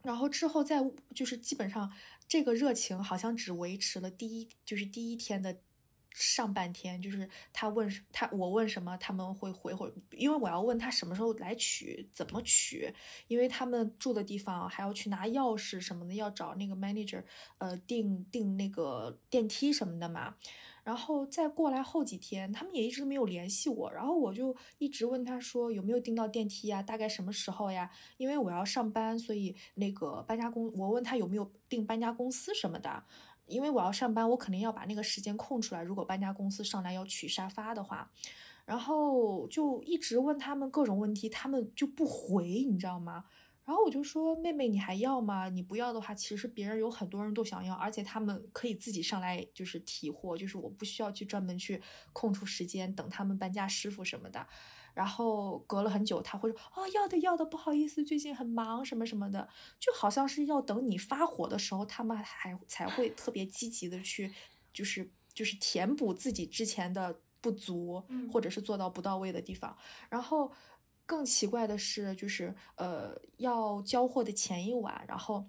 然后之后再就是基本上这个热情好像只维持了第一就是第一天的。上半天就是他问他我问什么他们会回回，因为我要问他什么时候来取怎么取，因为他们住的地方还要去拿钥匙什么的，要找那个 manager，呃订订那个电梯什么的嘛。然后再过来后几天，他们也一直没有联系我，然后我就一直问他说有没有订到电梯呀，大概什么时候呀？因为我要上班，所以那个搬家公我问他有没有订搬家公司什么的。因为我要上班，我肯定要把那个时间空出来。如果搬家公司上来要取沙发的话，然后就一直问他们各种问题，他们就不回，你知道吗？然后我就说：“妹妹，你还要吗？你不要的话，其实别人有很多人都想要，而且他们可以自己上来就是提货，就是我不需要去专门去空出时间等他们搬家师傅什么的。”然后隔了很久，他会说：“哦，要的要的，不好意思，最近很忙，什么什么的，就好像是要等你发火的时候，他们还才会特别积极的去，就是就是填补自己之前的不足，或者是做到不到位的地方。然后更奇怪的是，就是呃，要交货的前一晚，然后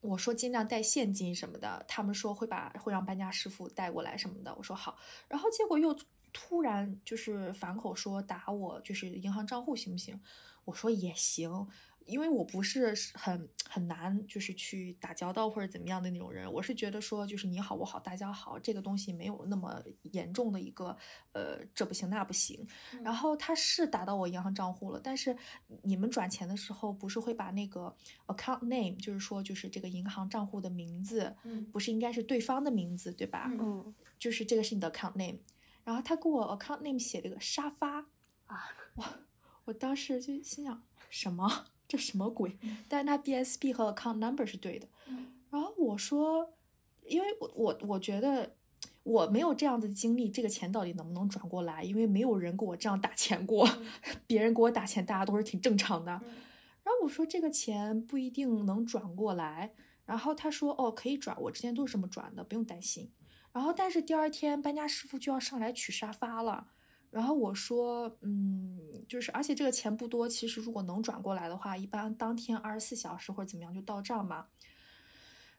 我说尽量带现金什么的，他们说会把会让搬家师傅带过来什么的，我说好，然后结果又。突然就是反口说打我，就是银行账户行不行？我说也行，因为我不是很很难，就是去打交道或者怎么样的那种人。我是觉得说就是你好我好大家好，这个东西没有那么严重的一个呃这不行那不行。然后他是打到我银行账户了，但是你们转钱的时候不是会把那个 account name，就是说就是这个银行账户的名字，嗯，不是应该是对方的名字对吧？嗯，就是这个是你的 account name。然后他给我 account name 写了个沙发啊，[LAUGHS] 我我当时就心想什么这什么鬼？但是他 BSB 和 account number 是对的。然后我说，因为我我我觉得我没有这样的经历，这个钱到底能不能转过来？因为没有人给我这样打钱过，[LAUGHS] 别人给我打钱，大家都是挺正常的。然后我说这个钱不一定能转过来。然后他说哦可以转，我之前都是这么转的，不用担心。然后，但是第二天搬家师傅就要上来取沙发了。然后我说，嗯，就是，而且这个钱不多，其实如果能转过来的话，一般当天二十四小时或者怎么样就到账嘛。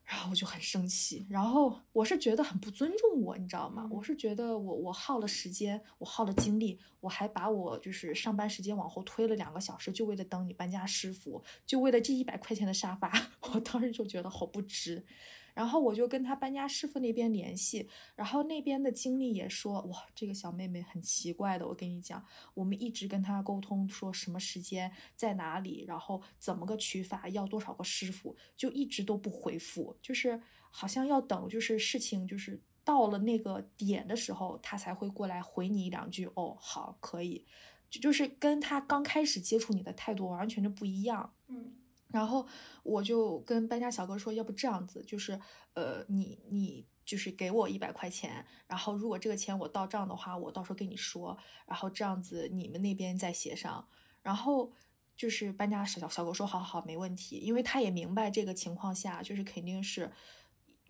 然后我就很生气，然后我是觉得很不尊重我，你知道吗？我是觉得我我耗了时间，我耗了精力，我还把我就是上班时间往后推了两个小时，就为了等你搬家师傅，就为了这一百块钱的沙发，[LAUGHS] 我当时就觉得好不值。然后我就跟他搬家师傅那边联系，然后那边的经理也说，哇，这个小妹妹很奇怪的。我跟你讲，我们一直跟他沟通，说什么时间在哪里，然后怎么个取法，要多少个师傅，就一直都不回复，就是好像要等，就是事情就是到了那个点的时候，他才会过来回你一两句。哦，好，可以，就就是跟他刚开始接触你的态度完全就不一样。嗯。然后我就跟搬家小哥说，要不这样子，就是呃，你你就是给我一百块钱，然后如果这个钱我到账的话，我到时候跟你说，然后这样子你们那边再协商。然后就是搬家小小哥说，好好，没问题，因为他也明白这个情况下就是肯定是。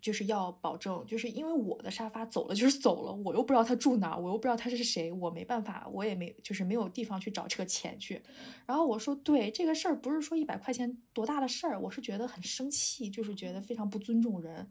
就是要保证，就是因为我的沙发走了就是走了，我又不知道他住哪，我又不知道他是谁，我没办法，我也没就是没有地方去找这个钱去。然后我说，对这个事儿不是说一百块钱多大的事儿，我是觉得很生气，就是觉得非常不尊重人。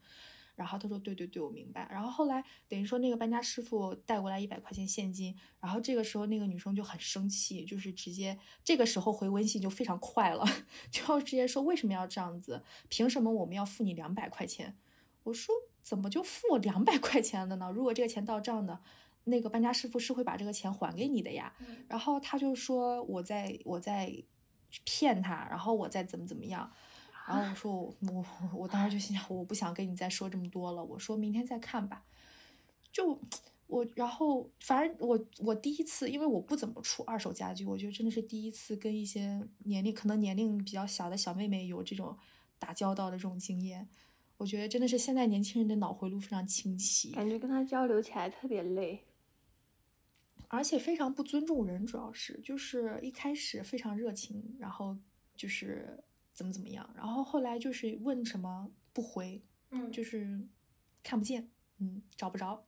然后他说，对对对，我明白。然后后来等于说那个搬家师傅带过来一百块钱现金，然后这个时候那个女生就很生气，就是直接这个时候回微信就非常快了，[LAUGHS] 就直接说为什么要这样子？凭什么我们要付你两百块钱？我说怎么就付两百块钱的呢？如果这个钱到账的，那个搬家师傅是会把这个钱还给你的呀。然后他就说我在我在骗他，然后我再怎么怎么样。然后我说我我我当时就心想我不想跟你再说这么多了，我说明天再看吧。就我然后反正我我第一次，因为我不怎么出二手家具，我觉得真的是第一次跟一些年龄可能年龄比较小的小妹妹有这种打交道的这种经验。我觉得真的是现在年轻人的脑回路非常清晰，感觉跟他交流起来特别累。而且非常不尊重人，主要是就是一开始非常热情，然后就是怎么怎么样，然后后来就是问什么不回，嗯，就是看不见，嗯，找不着。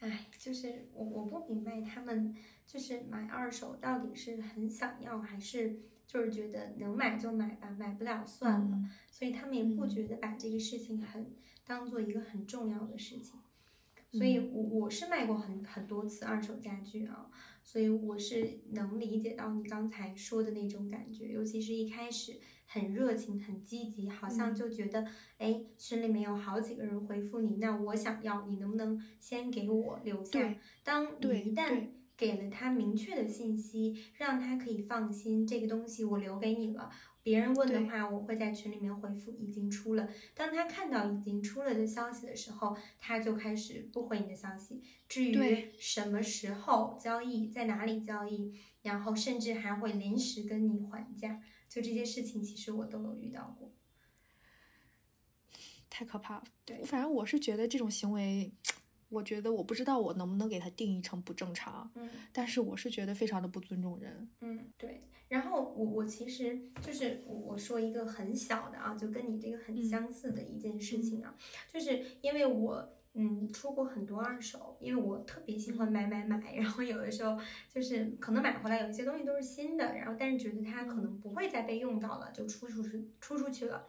哎，就是我我不明白他们就是买二手到底是很想要，还是就是觉得能买就买吧，买不了算了，嗯所以他们也不嗯觉得把这个事情很当做一个很重要的事情。所以嗯我，我是卖过很很多次二手家具啊，所以我是能理解到你刚才说的那种感觉，尤其是一开始很热情、很积极，好像嗯就觉得，哎，群里面有好几个人回复你，那我想要，你能不能先给我留下？当你一旦对给了他明确的信息，让他可以放心，这个东西我留给你了。别人问的话，我会在群里面回复已经出了。当他看到已经出了的消息的时候，他就开始不回你的消息。至于什么时候交易，在哪里交易，然后甚至还会临时跟你还价，就这些事情，其实我都有遇到过。太可怕了。对反正我是觉得这种行为，我觉得我不知道我能不能给它定义成不正常，嗯但是我是觉得非常的不尊重人。嗯，对。然后我我其实就是我我说一个很小的啊，就跟你这个很嗯相似的一件事情啊，就是因为我嗯出过很多二手，因为我特别喜欢买买买，然后有的时候就是可能买回来有一些东西都是新的，然后但是觉得它可能不会再被用到了，就出出去出出去了。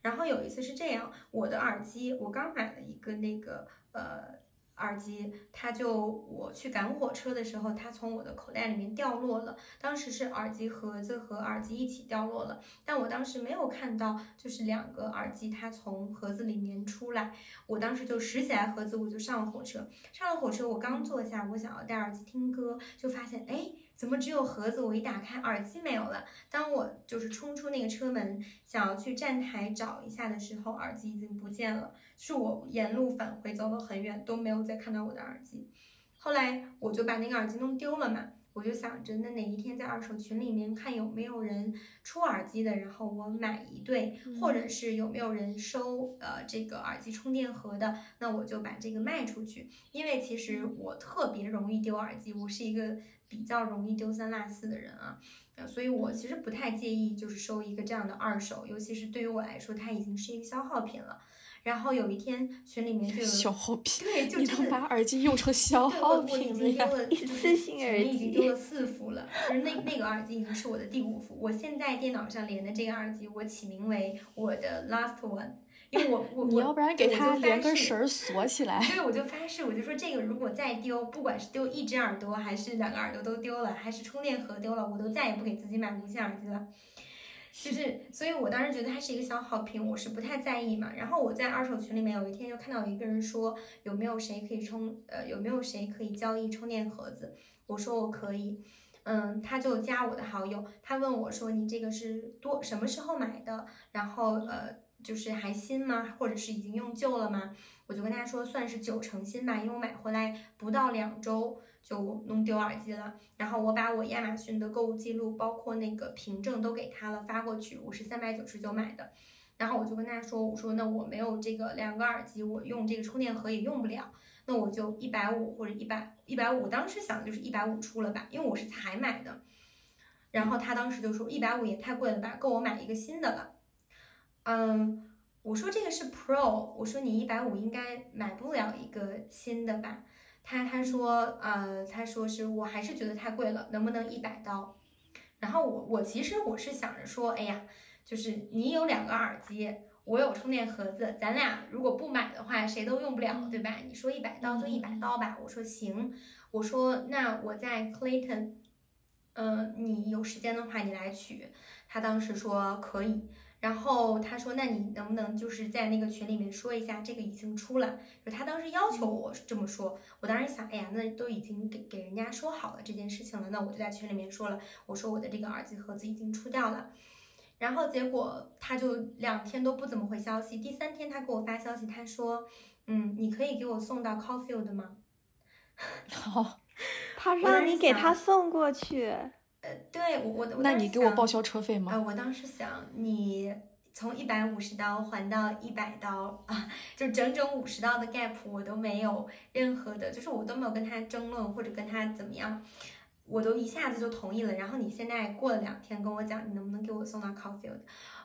然后有一次是这样，我的耳机我刚买了一个那个呃耳机，它就我去赶火车的时候，它从我的口袋里面掉落了。当时是耳机盒子和耳机一起掉落了，但我当时没有看到，就是两个耳机它从盒子里面出来。我当时就拾起来盒子，我就上了火车。上了火车，我刚坐下，我想要戴耳机听歌，就发现哎，怎么只有盒子？我一打开，耳机没有了。当我就是冲出那个车门，想要去站台找一下的时候，耳机已经不见了。是我沿路返回走了很远，都没有再看到我的耳机。后来我就把那个耳机弄丢了嘛，我就想着那哪一天在二手群里面看有没有人出耳机的，然后我买一对，或者是有没有人收呃这个耳机充电盒的，那我就把这个卖出去。因为其实我特别容易丢耳机，我是一个比较容易丢三落四的人啊。呃所以我其实不太介意，就是收一个这样的二手，尤其是对于我来说，它已经是一个消耗品了。然后有一天群里面就有 [LAUGHS] 消耗品，对，就你真的能把耳机用成消耗我已品了呀？经丢了，一就是次性耳机已经丢了四副了，就是那那个耳机已经是我的第五副。我现在电脑上连的这个耳机，我起名为我的 last one，因为我我你我要不然给对我就它连根绳儿锁起来。对，我就发誓，我就说这个如果再丢，不管是丢一只耳朵，还是两个耳朵都丢了，还是充电盒丢了，我都再也不给自己买无线耳机了。就是，所以我当时觉得它是一个小好评，我是不太在意嘛。然后我在二手群里面有一天就看到有一个人说，有没有谁可以充，呃，有没有谁可以交易充电盒子？我说我可以，嗯，他就加我的好友，他问我说你这个是多什么时候买的？然后呃，就是还新吗？或者是已经用旧了吗？我就跟他说算是九成新吧，因为我买回来不到两周就弄丢耳机了。然后我把我亚马逊的购物记录，包括那个凭证都给他了，发过去。我是三百九十九买的。然后我就跟他说，我说那我没有这个两个耳机，我用这个充电盒也用不了，那我就一百五或者一百一百五。当时想的就是一百五出了吧，因为我是才买的。然后他当时就说一百五也太贵了吧，够我买一个新的了。嗯，我说这个是 Pro，我说你一百五应该买不了一个新的吧？他他说呃，他说是我还是觉得太贵了，能不能一百刀？然后我我其实我是想着说，哎呀，就是你有两个耳机，我有充电盒子，咱俩如果不买的话，谁都用不了，对吧？你说一百刀就一百刀吧，我说行，我说那我在 Clayton，嗯、你有时间的话你来取，他当时说可以。然后他说：“那你能不能就是在那个群里面说一下，这个已经出了？就他当时要求我这么说，我当时想，哎呀，那都已经给给人家说好了这件事情了，那我就在群里面说了，我说我的这个耳机盒子已经出掉了。然后结果他就两天都不怎么回消息，第三天他给我发消息，他说：嗯，你可以给我送到 Caulfield 吗？[LAUGHS] 好，他让你给他送过去，呃，对我我我那你给我报销车费吗？啊，我当时想，你从一百五十刀还到一百刀啊，[LAUGHS] 就整整五十刀的 gap，我都没有任何的，就是我都没有跟他争论或者跟他怎么样，我都一下子就同意了。然后你现在过了两天跟我讲，你能不能给我送到 Caulfield？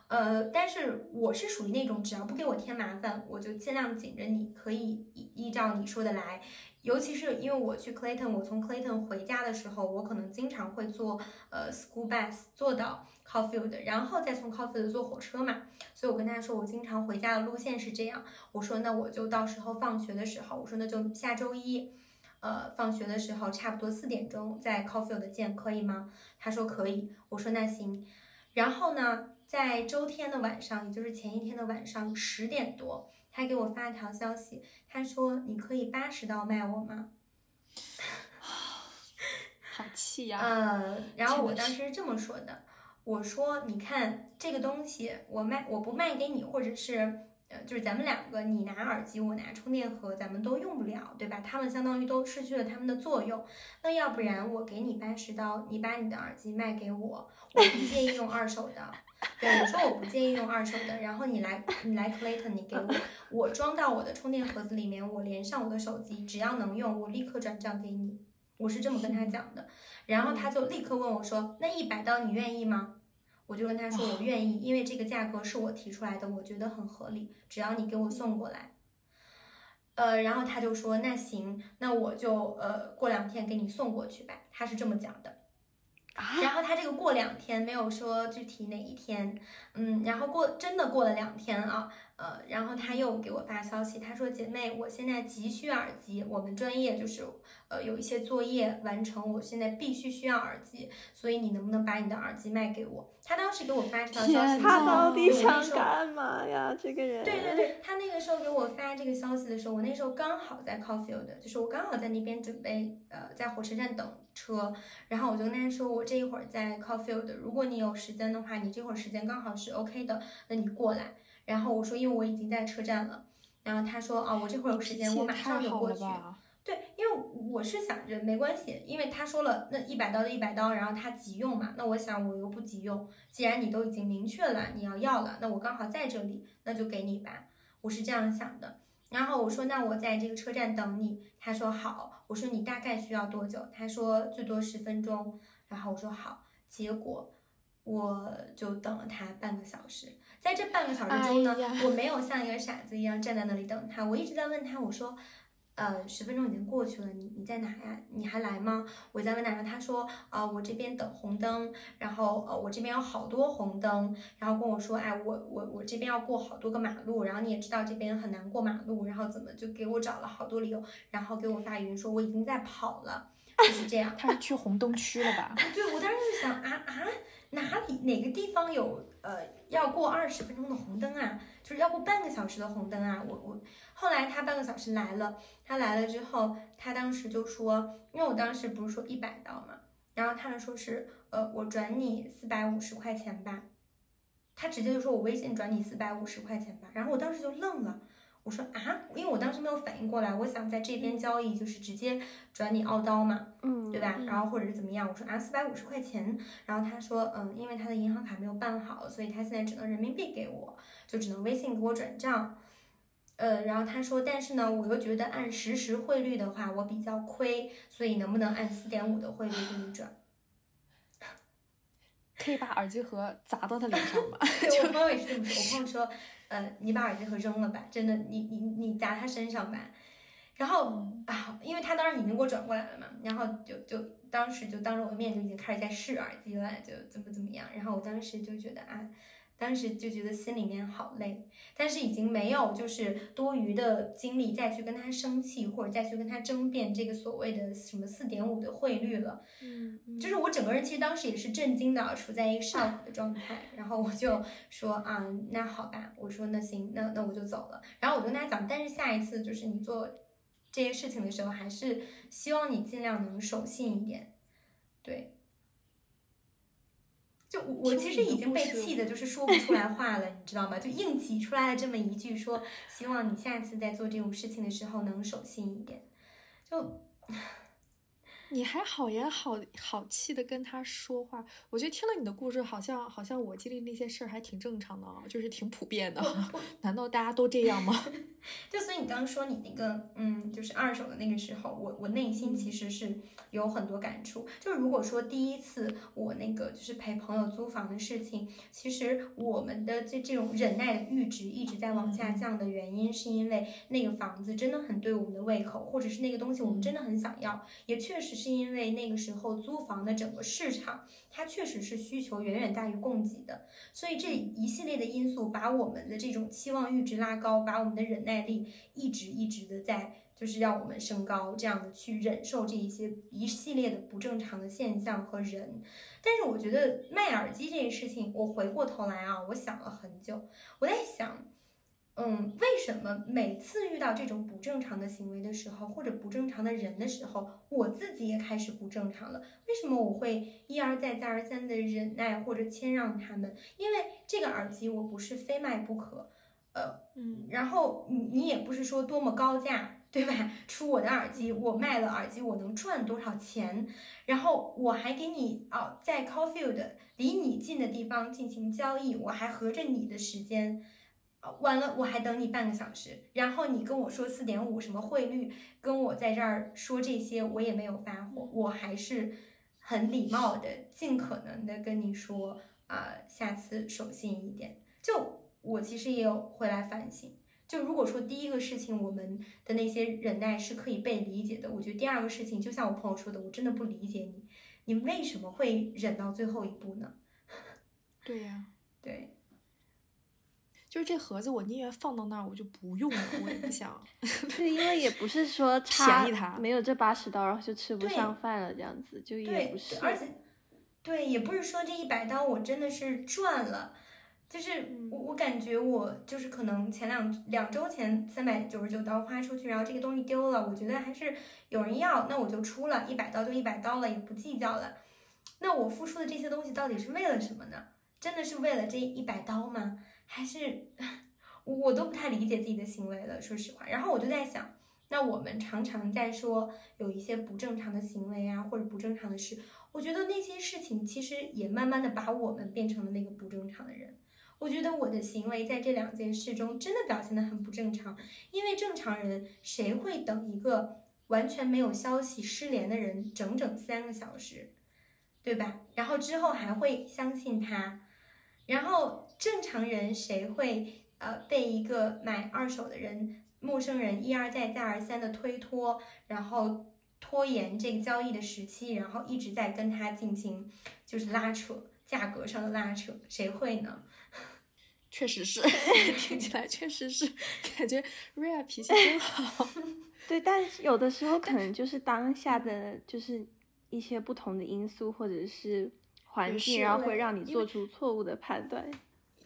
呃，但是我是属于那种只要不给我添麻烦，我就尽量紧着你，可以依依照你说的来。尤其是因为我去 Clayton，我从 Clayton 回家的时候，我可能经常会坐呃 school bus 坐到 Caulfield，然后再从 Caulfield 坐火车嘛。所以我跟他说，我经常回家的路线是这样。我说那我就到时候放学的时候，我说那就下周一，呃，放学的时候差不多四点钟在 Caulfield 见，可以吗？他说可以。我说那行。然后呢，在周天的晚上，也就是前一天的晚上十点多。他给我发了条消息，他说：“你可以八十刀卖我吗？”好气呀！呃，然后我当时是这么说的，我说：“你看这个东西，我卖我不卖给你，或者是呃，就是咱们两个，你拿耳机，我拿充电盒，咱们都用不了，对吧？他们相当于都失去了他们的作用。那要不然我给你八十刀，你把你的耳机卖给我，我不介意用二手的。” [LAUGHS] 对，我说我不建议用二手的，然后你来，你来 Clayton，你给我，[LAUGHS] 我装到我的充电盒子里面，我连上我的手机，只要能用，我立刻转账给你。我是这么跟他 [LAUGHS] 讲的，然后他就立刻问我说：“那一百刀你愿意吗？”我就跟他说：“我愿意，因为这个价格是我提出来的，我觉得很合理，只要你给我送过来。”呃，然后他就说：“那行，那我就呃过两天给你送过去吧。”他是这么讲的。然后他这个过两天没有说具体哪一天，嗯，然后过真的过了两天啊，呃，然后他又给我发消息，他说姐妹，我现在急需耳机，我们专业就是呃有一些作业完成，我现在必须需要耳机，所以你能不能把你的耳机卖给我？他当时给我发这条消息，他到底想干嘛呀？这个人？对对对，他那个时候给我发这个消息的时候，我那时候刚好在 Caulfield，就是我刚好在那边准备呃在火车站等车，然后我就跟他说，我这一会儿在 Caulfield，如果你有时间的话，你这会儿时间刚好是 OK 的，那你过来。然后我说，因为我已经在车站了，然后他说，哦，我这会儿有时间，我马上就过去。对，因为我是想着没关系，因为他说了那一百刀的一百刀，然后他急用嘛，那我想我又不急用，既然你都已经明确了你要要了，那我刚好在这里，那就给你吧，我是这样想的。然后我说那我在这个车站等你，他说好，我说你大概需要多久？他说最多十分钟，然后我说好，结果我就等了他半个小时，在这半个小时中呢，我没有像一个傻子一样站在那里等他，我一直在问他，我说。呃，十分钟已经过去了，你你在哪呀？你还来吗？我在问他？他说，啊，我这边等红灯，然后呃，我这边有好多红灯，然后跟我说，哎，我我我这边要过好多个马路，然后你也知道这边很难过马路，然后怎么就给我找了好多理由，然后给我发语音说我已经在跑了，就是这样。他是去红灯区了吧？[LAUGHS] 对，我当时就想啊啊，哪里哪个地方有呃要过二十分钟的红灯啊？就是要过半个小时的红灯啊！我我后来他半个小时来了，他来了之后，他当时就说，因为我当时不是说一百刀嘛，然后他说是，呃，我转你四百五十块钱吧，他直接就说我微信转你四百五十块钱吧，然后我当时就愣了。我说啊，因为我当时没有反应过来，我想在这边交易就是直接转你澳刀嘛，嗯，对吧？然后或者是怎么样？我说啊，四百五十块钱。然后他说，嗯，因为他的银行卡没有办好，所以他现在只能人民币给我，就只能微信给我转账。呃，然后他说，但是呢，我又觉得按实时汇率的话，我比较亏，所以能不能按四点五的汇率给你转？[LAUGHS] 可以把耳机盒砸到他脸上吗？[LAUGHS] 对我朋友也是这么说，我朋友说。呃，你把耳机盒扔了吧，真的，你你你砸他身上吧。然后啊，因为他当时已经给我转过来了嘛，然后就就当时就当着我的面就已经开始在试耳机了，就怎么怎么样。然后我当时就觉得啊。当时就觉得心里面好累，但是已经没有就是多余的精力再去跟他生气，或者再去跟他争辩这个所谓的什么四点五的汇率了。嗯，就是我整个人其实当时也是震惊的，处在一个 shock 的状态。然后我就说啊，那好吧，我说那行，那那我就走了。然后我就跟他讲，但是下一次就是你做这些事情的时候，还是希望你尽量能守信一点，对。就我其实已经被气的，就是说不出来 [LAUGHS] 话了，你知道吗？就硬挤出来了这么一句，说希望你下次在做这种事情的时候能守信一点。就你还好言好好气的跟他说话，我觉得听了你的故事，好像好像我经历那些事儿还挺正常的啊，就是挺普遍的。难道大家都这样吗？[LAUGHS] 就所以你刚刚说你那个嗯，就是二手的那个时候，我我内心其实是有很多感触。就是如果说第一次我那个就是陪朋友租房的事情，其实我们的这这种忍耐的阈值一直在往下降的原因，是因为那个房子真的很对我们的胃口，或者是那个东西我们真的很想要，也确实是是因为那个时候租房的整个市场，它确实是需求远远大于供给的，所以这一系列的因素把我们的这种期望阈值拉高，把我们的忍耐力一直一直的在就是让我们升高，这样的去忍受这一些一系列的不正常的现象和人。但是我觉得卖耳机这件事情，我回过头来啊，我想了很久，我在想。嗯，为什么每次遇到这种不正常的行为的时候，或者不正常的人的时候，我自己也开始不正常了？为什么我会一而再、再而三的忍耐或者谦让他们？因为这个耳机我不是非卖不可，呃，嗯，然后你你也不是说多么高价，对吧？出我的耳机，我卖了耳机，我能赚多少钱？然后我还给你哦，在 Cofield 离你近的地方进行交易，我还合着你的时间。完了，我还等你半个小时，然后你跟我说四点五什么汇率，跟我在这儿说这些，我也没有发火，我还是很礼貌的，尽可能的跟你说啊，下次守信一点。就我其实也有回来反省，就如果说第一个事情我们的那些忍耐是可以被理解的，我觉得第二个事情就像我朋友说的，我真的不理解你，你为什么会忍到最后一步呢？[LAUGHS] 对呀，对。就是这盒子，我宁愿放到那儿，我就不用了，我也不想。对，因为也不是说 [LAUGHS] 便宜它没有这八十刀，然后就吃不上饭了，这样子就也不是。而且，对，也不是说这一百刀我真的是赚了，就是我我感觉我就是可能前两两周前三百九十九刀花出去，然后这个东西丢了，我觉得还是有人要，那我就出了一百刀就一百刀了，也不计较了。那我付出的这些东西到底是为了什么呢？真的是为了这一百刀吗？还是我都不太理解自己的行为了，说实话。然后我就在想，那我们常常在说有一些不正常的行为啊，或者不正常的事，我觉得那些事情其实也慢慢的把我们变成了那个不正常的人。我觉得我的行为在这两件事中真的表现的很不正常，因为正常人谁会等一个完全没有消息失联的人整整三个小时，对吧？然后之后还会相信他。然后正常人谁会呃被一个买二手的人陌生人一而再再而三的推脱，然后拖延这个交易的时期，然后一直在跟他进行就是拉扯价格上的拉扯，谁会呢？确实是，[LAUGHS] 听起来确实是感觉瑞亚脾气真好。[LAUGHS] 对，但有的时候可能就是当下的就是一些不同的因素，或者是。环境，然后会让你做出错误的判断。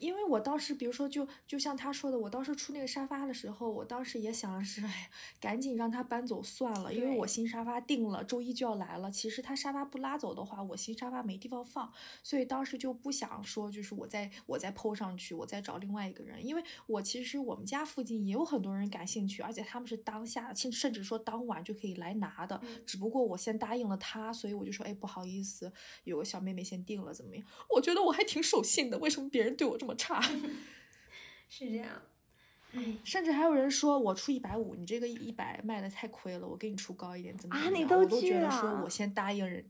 因为我当时，比如说，就就像他说的，我当时出那个沙发的时候，我当时也想的是，哎，赶紧让他搬走算了，因为我新沙发定了，周一就要来了。其实他沙发不拉走的话，我新沙发没地方放，所以当时就不想说，就是我再我再铺上去，我再找另外一个人，因为我其实我们家附近也有很多人感兴趣，而且他们是当下，甚甚至说当晚就可以来拿的。只不过我先答应了他，所以我就说，哎，不好意思，有个小妹妹先定了，怎么样？我觉得我还挺守信的，为什么别人对我这么？么差，[LAUGHS] 是这样，甚至还有人说我出一百五，你这个一百卖的太亏了，我给你出高一点，怎么啊？你都觉得说我先答应人。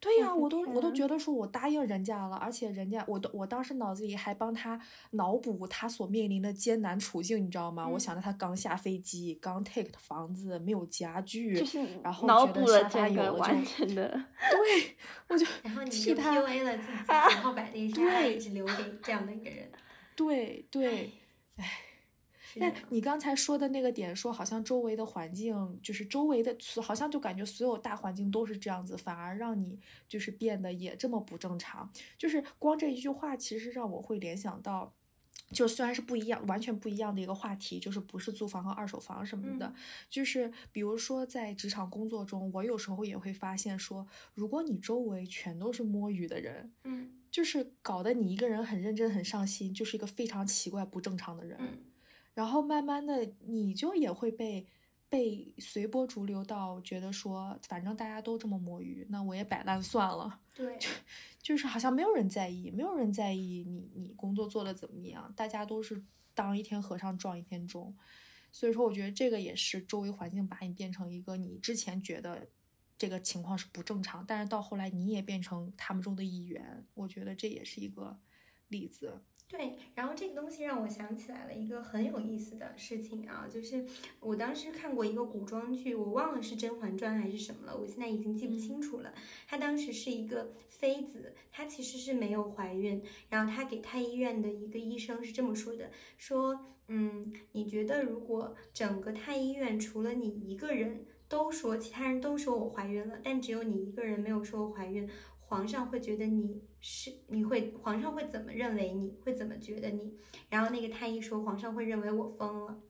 对呀，我都我都觉得说我答应人家了，而且人家我都我当时脑子里还帮他脑补他所面临的艰难处境，你知道吗？我想着他刚下飞机，刚 take 的房子没有家具，然后脑补了这个完成的，对，我就然后你就 PUA 了自己，然后把这一沙一直留给这样的一个人，对对，唉。那你刚才说的那个点，说好像周围的环境，就是周围的，好像就感觉所有大环境都是这样子，反而让你就是变得也这么不正常。就是光这一句话，其实让我会联想到，就虽然是不一样，完全不一样的一个话题，就是不是租房和二手房什么的，就是比如说在职场工作中，我有时候也会发现说，如果你周围全都是摸鱼的人，嗯，就是搞得你一个人很认真很上心，就是一个非常奇怪不正常的人。嗯。然后慢慢的，你就也会被被随波逐流到觉得说，反正大家都这么摸鱼，那我也摆烂算了。[LAUGHS] 对，就是好像没有人在意，没有人在意你你工作做的怎么样，大家都是当一天和尚撞一天钟。所以说，我觉得这个也是周围环境把你变成一个你之前觉得这个情况是不正常，但是到后来你也变成他们中的一员。我觉得这也是一个例子。对，然后这个东西让我想起来了一个很有意思的事情啊，就是我当时看过一个古装剧，我忘了是《甄嬛传》还是什么了，我现在已经记不清楚了。她当时是一个妃子，她其实是没有怀孕，然后她给太医院的一个医生是这么说的，说，嗯，你觉得如果整个太医院除了你一个人都说，其他人都说我怀孕了，但只有你一个人没有说我怀孕。皇上会觉得你是你会，皇上会怎么认为你会怎么觉得你？然后那个太医说，皇上会认为我疯了。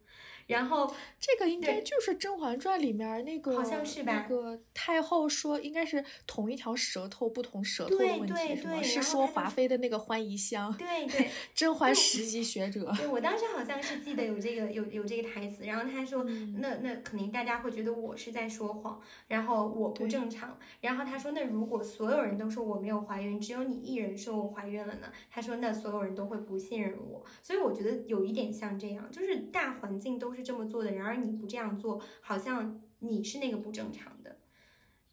然后这个应该就是《甄嬛传》里面那个，好像是吧？那个太后说应该是同一条舌头不同舌头的问题，是吗？是说华妃的那个欢宜香。对对，[LAUGHS] 甄嬛十级学者。对，我当时好像是记得有这个有有这个台词。然后他说，那那肯定大家会觉得我是在说谎，然后我不正常。然后他说，那如果所有人都说我没有怀孕，只有你一人说我怀孕了呢？他说，那所有人都会不信任我。所以我觉得有一点像这样，就是大环境都是这么做的，然而。你不这样做，好像你是那个不正常的。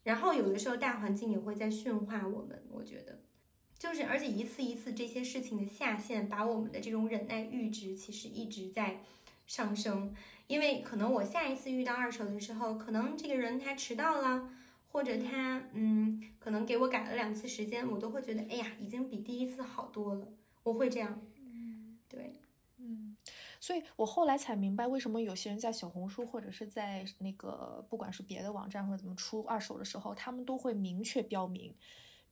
然后有的时候大环境也会在驯化我们，我觉得，就是而且一次一次这些事情的下限，把我们的这种忍耐阈值其实一直在上升。因为可能我下一次遇到二手的时候，可能这个人他迟到了，或者他嗯，可能给我改了两次时间，我都会觉得，哎呀，已经比第一次好多了。我会这样，嗯，对。所以我后来才明白，为什么有些人在小红书或者是在那个不管是别的网站或者怎么出二手的时候，他们都会明确标明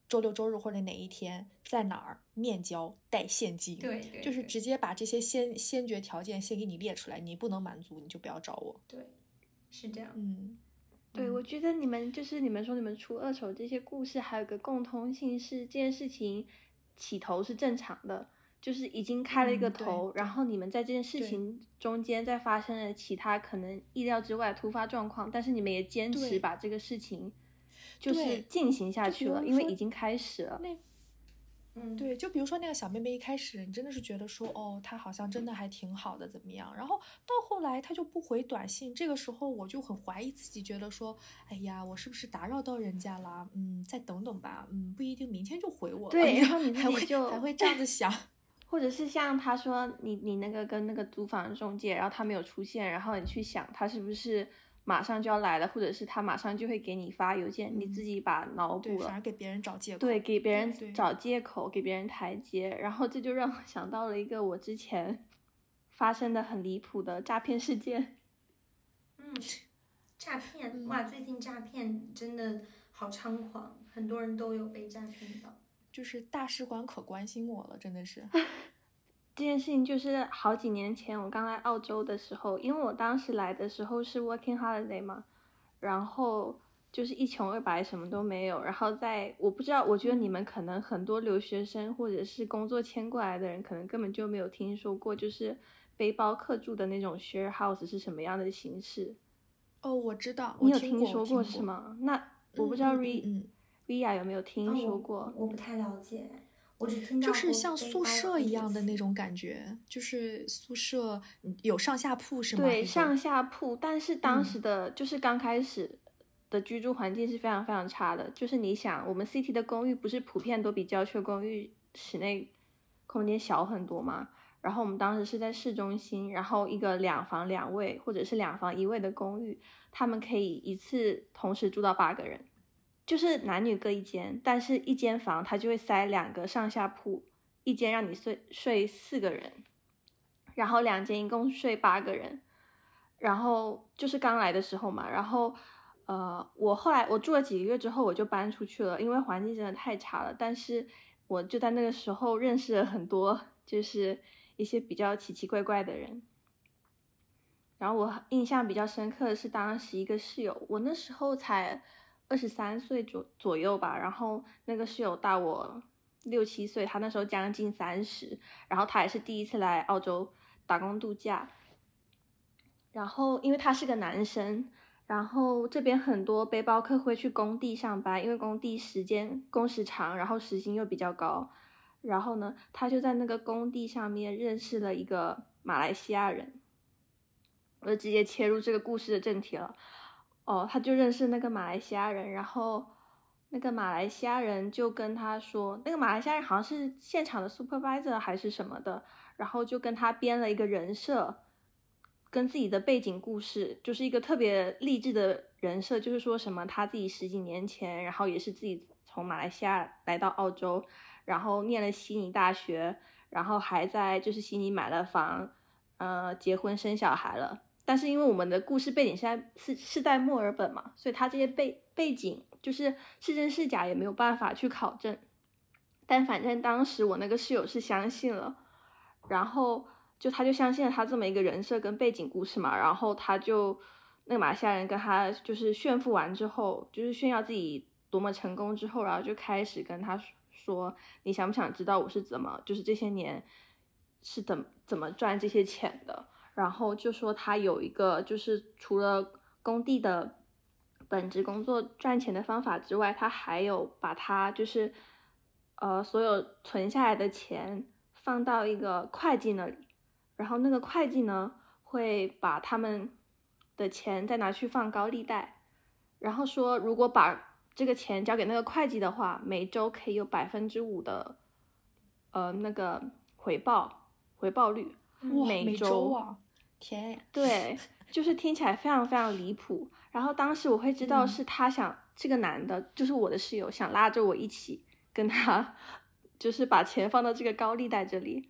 周六周日或者哪一天在哪儿面交带现金。对，就是直接把这些先先决条件先给你列出来，你不能满足你就不要找我。对，是这样。嗯，对，我觉得你们就是你们说你们出二手这些故事，还有个共通性是这件事情起头是正常的。就是已经开了一个头，然后你们在这件事情中间再发生了其他可能意料之外突发状况，但是你们也坚持把这个事情就是进行下去了，因为已经开始了。那，嗯，对，就比如说那个小妹妹一开始，你真的是觉得说，哦，她好像真的还挺好的，怎么样？然后到后来她就不回短信，这个时候我就很怀疑自己，觉得说，哎呀，我是不是打扰到人家了？嗯，再等等吧，嗯，不一定明天就回我。对，然后你还会就还会这样子想。或者是像他说你你那个跟那个租房中介，然后他没有出现，然后你去想他是不是马上就要来了，或者是他马上就会给你发邮件，你自己把脑补了，反而给别人找借。口，对，给别人找借口，给别人台阶，然后这就让我想到了一个我之前 [LAUGHS] 发生的很离谱的诈骗事件。嗯，诈骗哇，最近诈骗真的好猖狂，很多人都有被诈骗到。就是大使馆可关心我了，真的是。[LAUGHS] 这件事情就是好几年前我刚来澳洲的时候，因为我当时来的时候是 working holiday 嘛，然后就是一穷二白，什么都没有。然后在我不知道，我觉得你们可能很多留学生或者是工作迁过来的人，可能根本就没有听说过，就是背包客住的那种 share house 是什么样的形式。哦，我知道，你有听说过是吗？那我不知道 re。Via 有没有听说过？我不太了解，我只听到就是像宿舍一样的那种感觉，就是宿舍有上下铺是吗？对，上下铺。但是当时的就是刚开始的居住环境是非常非常差的。就是你想，我们 City 的公寓不是普遍都比郊区公寓室内空间小很多吗？然后我们当时是在市中心，然后一个两房两卫或者是两房一卫的公寓，他们可以一次同时住到八个人。就是男女各一间，但是一间房它就会塞两个上下铺，一间让你睡睡四个人，然后两间一共睡八个人。然后就是刚来的时候嘛，然后呃，我后来我住了几个月之后我就搬出去了，因为环境真的太差了。但是我就在那个时候认识了很多就是一些比较奇奇怪怪的人。然后我印象比较深刻的是当时一个室友，我那时候才。二十三岁左左右吧，然后那个室友大我六七岁，他那时候将近三十，然后他也是第一次来澳洲打工度假，然后因为他是个男生，然后这边很多背包客会去工地上班，因为工地时间工时长，然后时薪又比较高。然后呢，他就在那个工地上面认识了一个马来西亚人。我就直接切入这个故事的正题了。哦，他就认识那个马来西亚人，然后那个马来西亚人就跟他说，那个马来西亚人好像是现场的 supervisor 还是什么的，然后就跟他编了一个人设，跟自己的背景故事，就是一个特别励志的人设，就是说什么他自己十几年前，然后也是自己从马来西亚来到澳洲，然后念了悉尼大学，然后还在就是悉尼买了房，呃，结婚生小孩了。但是因为我们的故事背景是在是是在墨尔本嘛，所以他这些背背景就是是真是假也没有办法去考证。但反正当时我那个室友是相信了，然后就他就相信了他这么一个人设跟背景故事嘛，然后他就那个马来西亚人跟他就是炫富完之后，就是炫耀自己多么成功之后，然后就开始跟他说，你想不想知道我是怎么就是这些年是怎怎么赚这些钱的？然后就说他有一个，就是除了工地的本职工作赚钱的方法之外，他还有把他就是，呃，所有存下来的钱放到一个会计那里，然后那个会计呢会把他们的钱再拿去放高利贷，然后说如果把这个钱交给那个会计的话，每周可以有百分之五的，呃，那个回报回报率，每周啊。天呀，对，就是听起来非常非常离谱。然后当时我会知道是他想这个男的，就是我的室友，想拉着我一起跟他，就是把钱放到这个高利贷这里。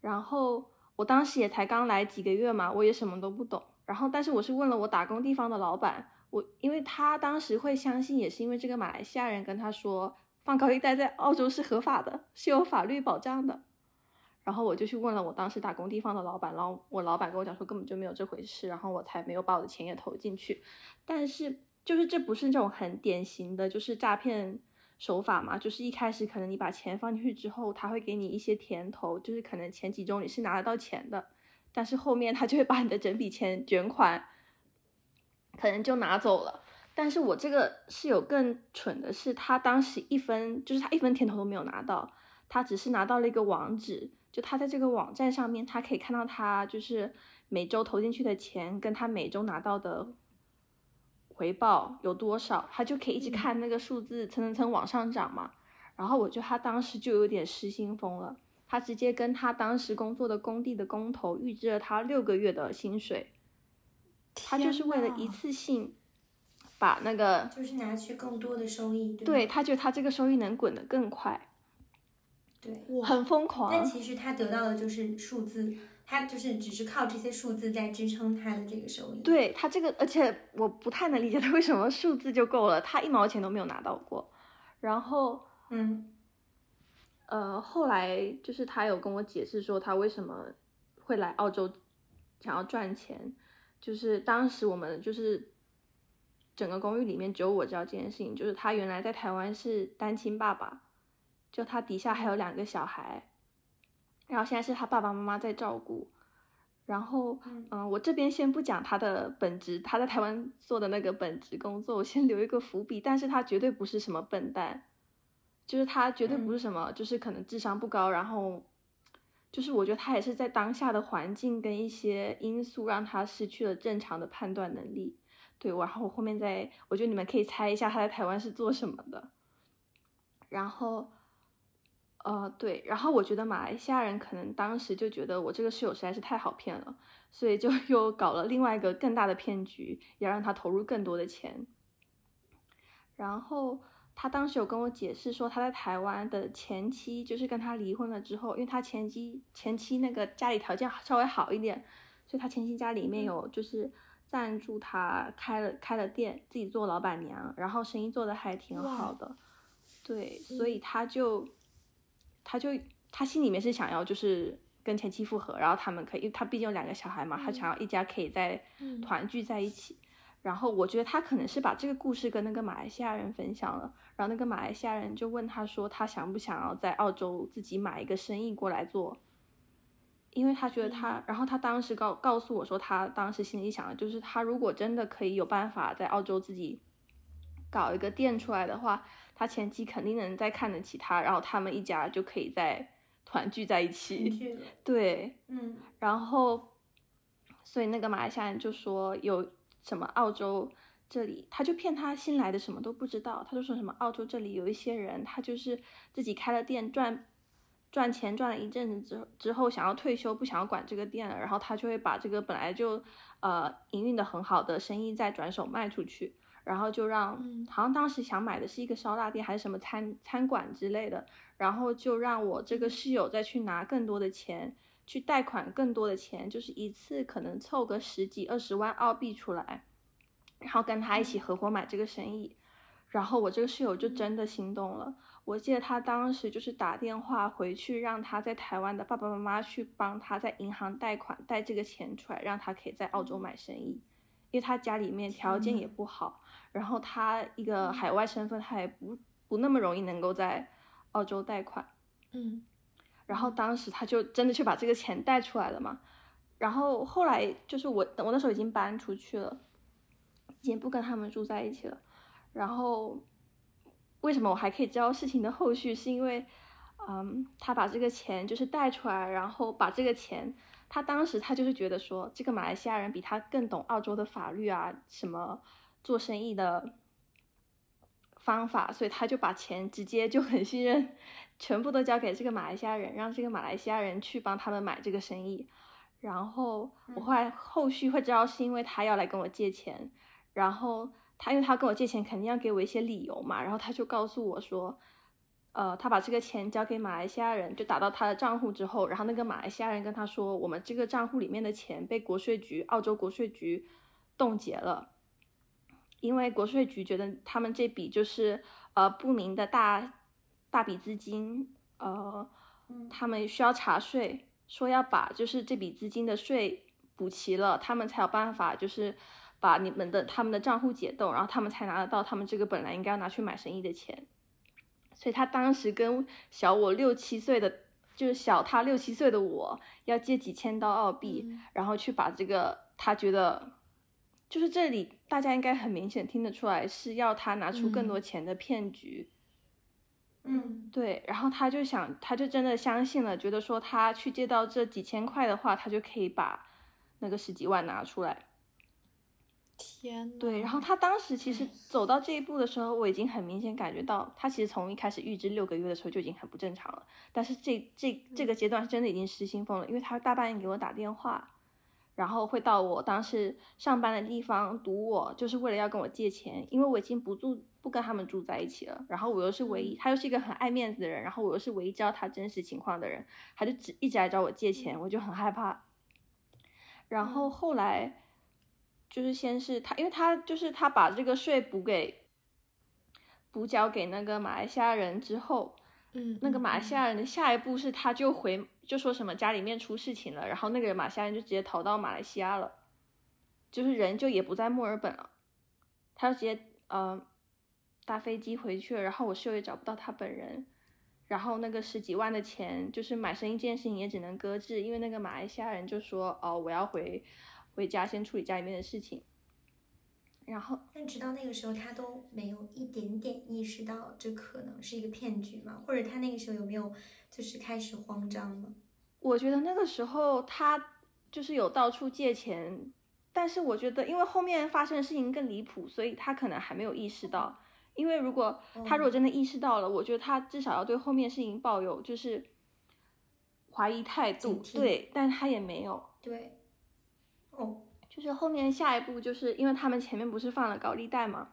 然后我当时也才刚来几个月嘛，我也什么都不懂。然后但是我是问了我打工地方的老板，我因为他当时会相信，也是因为这个马来西亚人跟他说，放高利贷在澳洲是合法的，是有法律保障的。然后我就去问了我当时打工地方的老板，然后我老板跟我讲说根本就没有这回事，然后我才没有把我的钱也投进去。但是就是这不是那种很典型的就是诈骗手法嘛？就是一开始可能你把钱放进去之后，他会给你一些甜头，就是可能前几周你是拿得到钱的，但是后面他就会把你的整笔钱卷款，可能就拿走了。但是我这个是有更蠢的是，他当时一分就是他一分甜头都没有拿到，他只是拿到了一个网址。就他在这个网站上面，他可以看到他就是每周投进去的钱，跟他每周拿到的回报有多少，他就可以一直看那个数字蹭蹭蹭往上涨嘛。然后我觉得他当时就有点失心疯了，他直接跟他当时工作的工地的工头预支了他六个月的薪水，他就是为了一次性把那个就是拿去更多的收益，对，他觉得他这个收益能滚得更快。对，很疯狂。但其实他得到的就是数字，他就是只是靠这些数字在支撑他的这个收益。对他这个，而且我不太能理解他为什么数字就够了，他一毛钱都没有拿到过。然后，嗯，呃，后来就是他有跟我解释说他为什么会来澳洲想要赚钱，就是当时我们就是整个公寓里面只有我知道这件事情，就是他原来在台湾是单亲爸爸。就他底下还有两个小孩，然后现在是他爸爸妈妈在照顾，然后嗯，我这边先不讲他的本职，他在台湾做的那个本职工作，我先留一个伏笔。但是他绝对不是什么笨蛋，就是他绝对不是什么，就是可能智商不高，然后就是我觉得他也是在当下的环境跟一些因素让他失去了正常的判断能力。对，然后我后面再，我觉得你们可以猜一下他在台湾是做什么的，然后。呃，对，然后我觉得马来西亚人可能当时就觉得我这个室友实在是太好骗了，所以就 [LAUGHS] 又搞了另外一个更大的骗局，要让他投入更多的钱。然后他当时有跟我解释说，他在台湾的前妻就是跟他离婚了之后，因为他前妻前妻那个家里条件稍微好一点，所以他前妻家里面有就是赞助他开了开了店，自己做老板娘，然后生意做的还挺好的。对，所以他就。他就他心里面是想要就是跟前妻复合，然后他们可以，因为他毕竟有两个小孩嘛，他想要一家可以在团聚在一起。然后我觉得他可能是把这个故事跟那个马来西亚人分享了，然后那个马来西亚人就问他说他想不想要在澳洲自己买一个生意过来做，因为他觉得他，然后他当时告告诉我说，他当时心里想的就是，他如果真的可以有办法在澳洲自己搞一个店出来的话，他前妻肯定能再看得起他，然后他们一家就可以再团聚在一起。[LAUGHS] 对，嗯，然后，所以那个马来西亚人就说有什么澳洲这里，他就骗他新来的什么都不知道，他就说什么澳洲这里有一些人，他就是自己开了店赚。赚钱赚了一阵子之之后，想要退休，不想要管这个店了，然后他就会把这个本来就呃营运的很好的生意再转手卖出去，然后就让好像当时想买的是一个烧腊店还是什么餐餐馆之类的，然后就让我这个室友再去拿更多的钱去贷款更多的钱，就是一次可能凑个十几二十万澳币出来，然后跟他一起合伙买这个生意，然后我这个室友就真的心动了。我记得他当时就是打电话回去，让他在台湾的爸爸妈妈去帮他在银行贷款贷这个钱出来，让他可以在澳洲买生意，因为他家里面条件也不好，然后他一个海外身份，他也不不那么容易能够在澳洲贷款，嗯，然后当时他就真的去把这个钱贷出来了嘛，然后后来就是我我那时候已经搬出去了，已经不跟他们住在一起了，然后。为什么我还可以知道事情的后续？是因为，嗯，他把这个钱就是贷出来，然后把这个钱，他当时他就是觉得说，这个马来西亚人比他更懂澳洲的法律啊，什么做生意的方法，所以他就把钱直接就很信任，全部都交给这个马来西亚人，让这个马来西亚人去帮他们买这个生意。然后我后来后续会知道，是因为他要来跟我借钱，然后。他因为他跟我借钱，肯定要给我一些理由嘛，然后他就告诉我说，呃，他把这个钱交给马来西亚人，就打到他的账户之后，然后那个马来西亚人跟他说，我们这个账户里面的钱被国税局，澳洲国税局冻结了，因为国税局觉得他们这笔就是呃不明的大大笔资金，呃，他们需要查税，说要把就是这笔资金的税补齐了，他们才有办法就是。把你们的他们的账户解冻，然后他们才拿得到他们这个本来应该要拿去买生意的钱。所以他当时跟小我六七岁的，就是小他六七岁的我要借几千刀澳币，然后去把这个他觉得，就是这里大家应该很明显听得出来是要他拿出更多钱的骗局。嗯，对，然后他就想，他就真的相信了，觉得说他去借到这几千块的话，他就可以把那个十几万拿出来。天，对，然后他当时其实走到这一步的时候，我已经很明显感觉到，他其实从一开始预知六个月的时候就已经很不正常了。但是这这这个阶段是真的已经失心疯了，因为他大半夜给我打电话，然后会到我当时上班的地方堵我，就是为了要跟我借钱，因为我已经不住不跟他们住在一起了，然后我又是唯一，他又是一个很爱面子的人，然后我又是唯一知道他真实情况的人，他就只一直来找我借钱，我就很害怕。然后后来。就是先是他，因为他就是他把这个税补给补缴给那个马来西亚人之后，嗯，那个马来西亚人的下一步是他就回就说什么家里面出事情了，然后那个人马来西亚人就直接逃到马来西亚了，就是人就也不在墨尔本了，他就直接呃搭飞机回去了，然后我室友也找不到他本人，然后那个十几万的钱就是买生意这件事情也只能搁置，因为那个马来西亚人就说哦我要回。回家先处理家里面的事情，然后，但直到那个时候，他都没有一点点意识到这可能是一个骗局嘛？或者他那个时候有没有就是开始慌张了？我觉得那个时候他就是有到处借钱，但是我觉得因为后面发生的事情更离谱，所以他可能还没有意识到。因为如果他如果真的意识到了，我觉得他至少要对后面事情抱有就是怀疑态度，对，但他也没有，对。哦，就是后面下一步，就是因为他们前面不是放了高利贷嘛？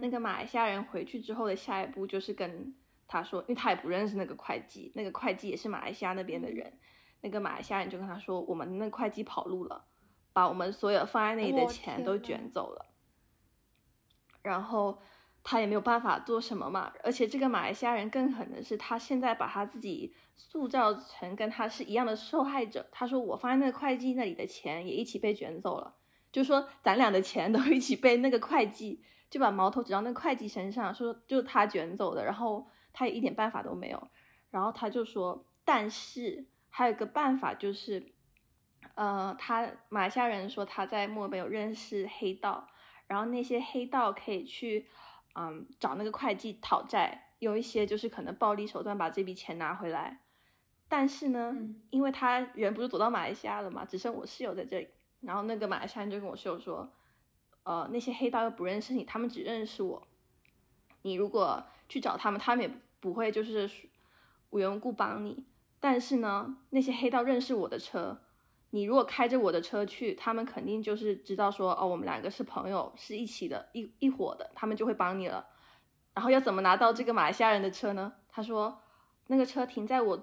那个马来西亚人回去之后的下一步就是跟他说，因为他也不认识那个会计，那个会计也是马来西亚那边的人。那个马来西亚人就跟他说，我们那会计跑路了，把我们所有放在那里的钱都卷走了。然后。他也没有办法做什么嘛，而且这个马来西亚人更狠的是，他现在把他自己塑造成跟他是一样的受害者。他说我放在那个会计那里的钱也一起被卷走了，就说咱俩的钱都一起被那个会计就把矛头指到那个会计身上，说就他卷走的，然后他也一点办法都没有。然后他就说，但是还有一个办法就是，呃，他马来西亚人说他在墨尔本有认识黑道，然后那些黑道可以去，嗯，找那个会计讨债，用一些就是可能暴力手段把这笔钱拿回来。但是呢，嗯因为他人不是躲到马来西亚了嘛，只剩我室友在这里，然后那个马来西亚人就跟我室友说，呃，那些黑道又不认识你，他们只认识我。你如果去找他们，他们也不会就是无缘无故帮你。但是呢，那些黑道认识我的车，你如果开着我的车去，他们肯定就是知道说，哦，我们两个是朋友，是一起的，一一伙的，他们就会帮你了。然后要怎么拿到这个马来西亚人的车呢？他说，那个车停在我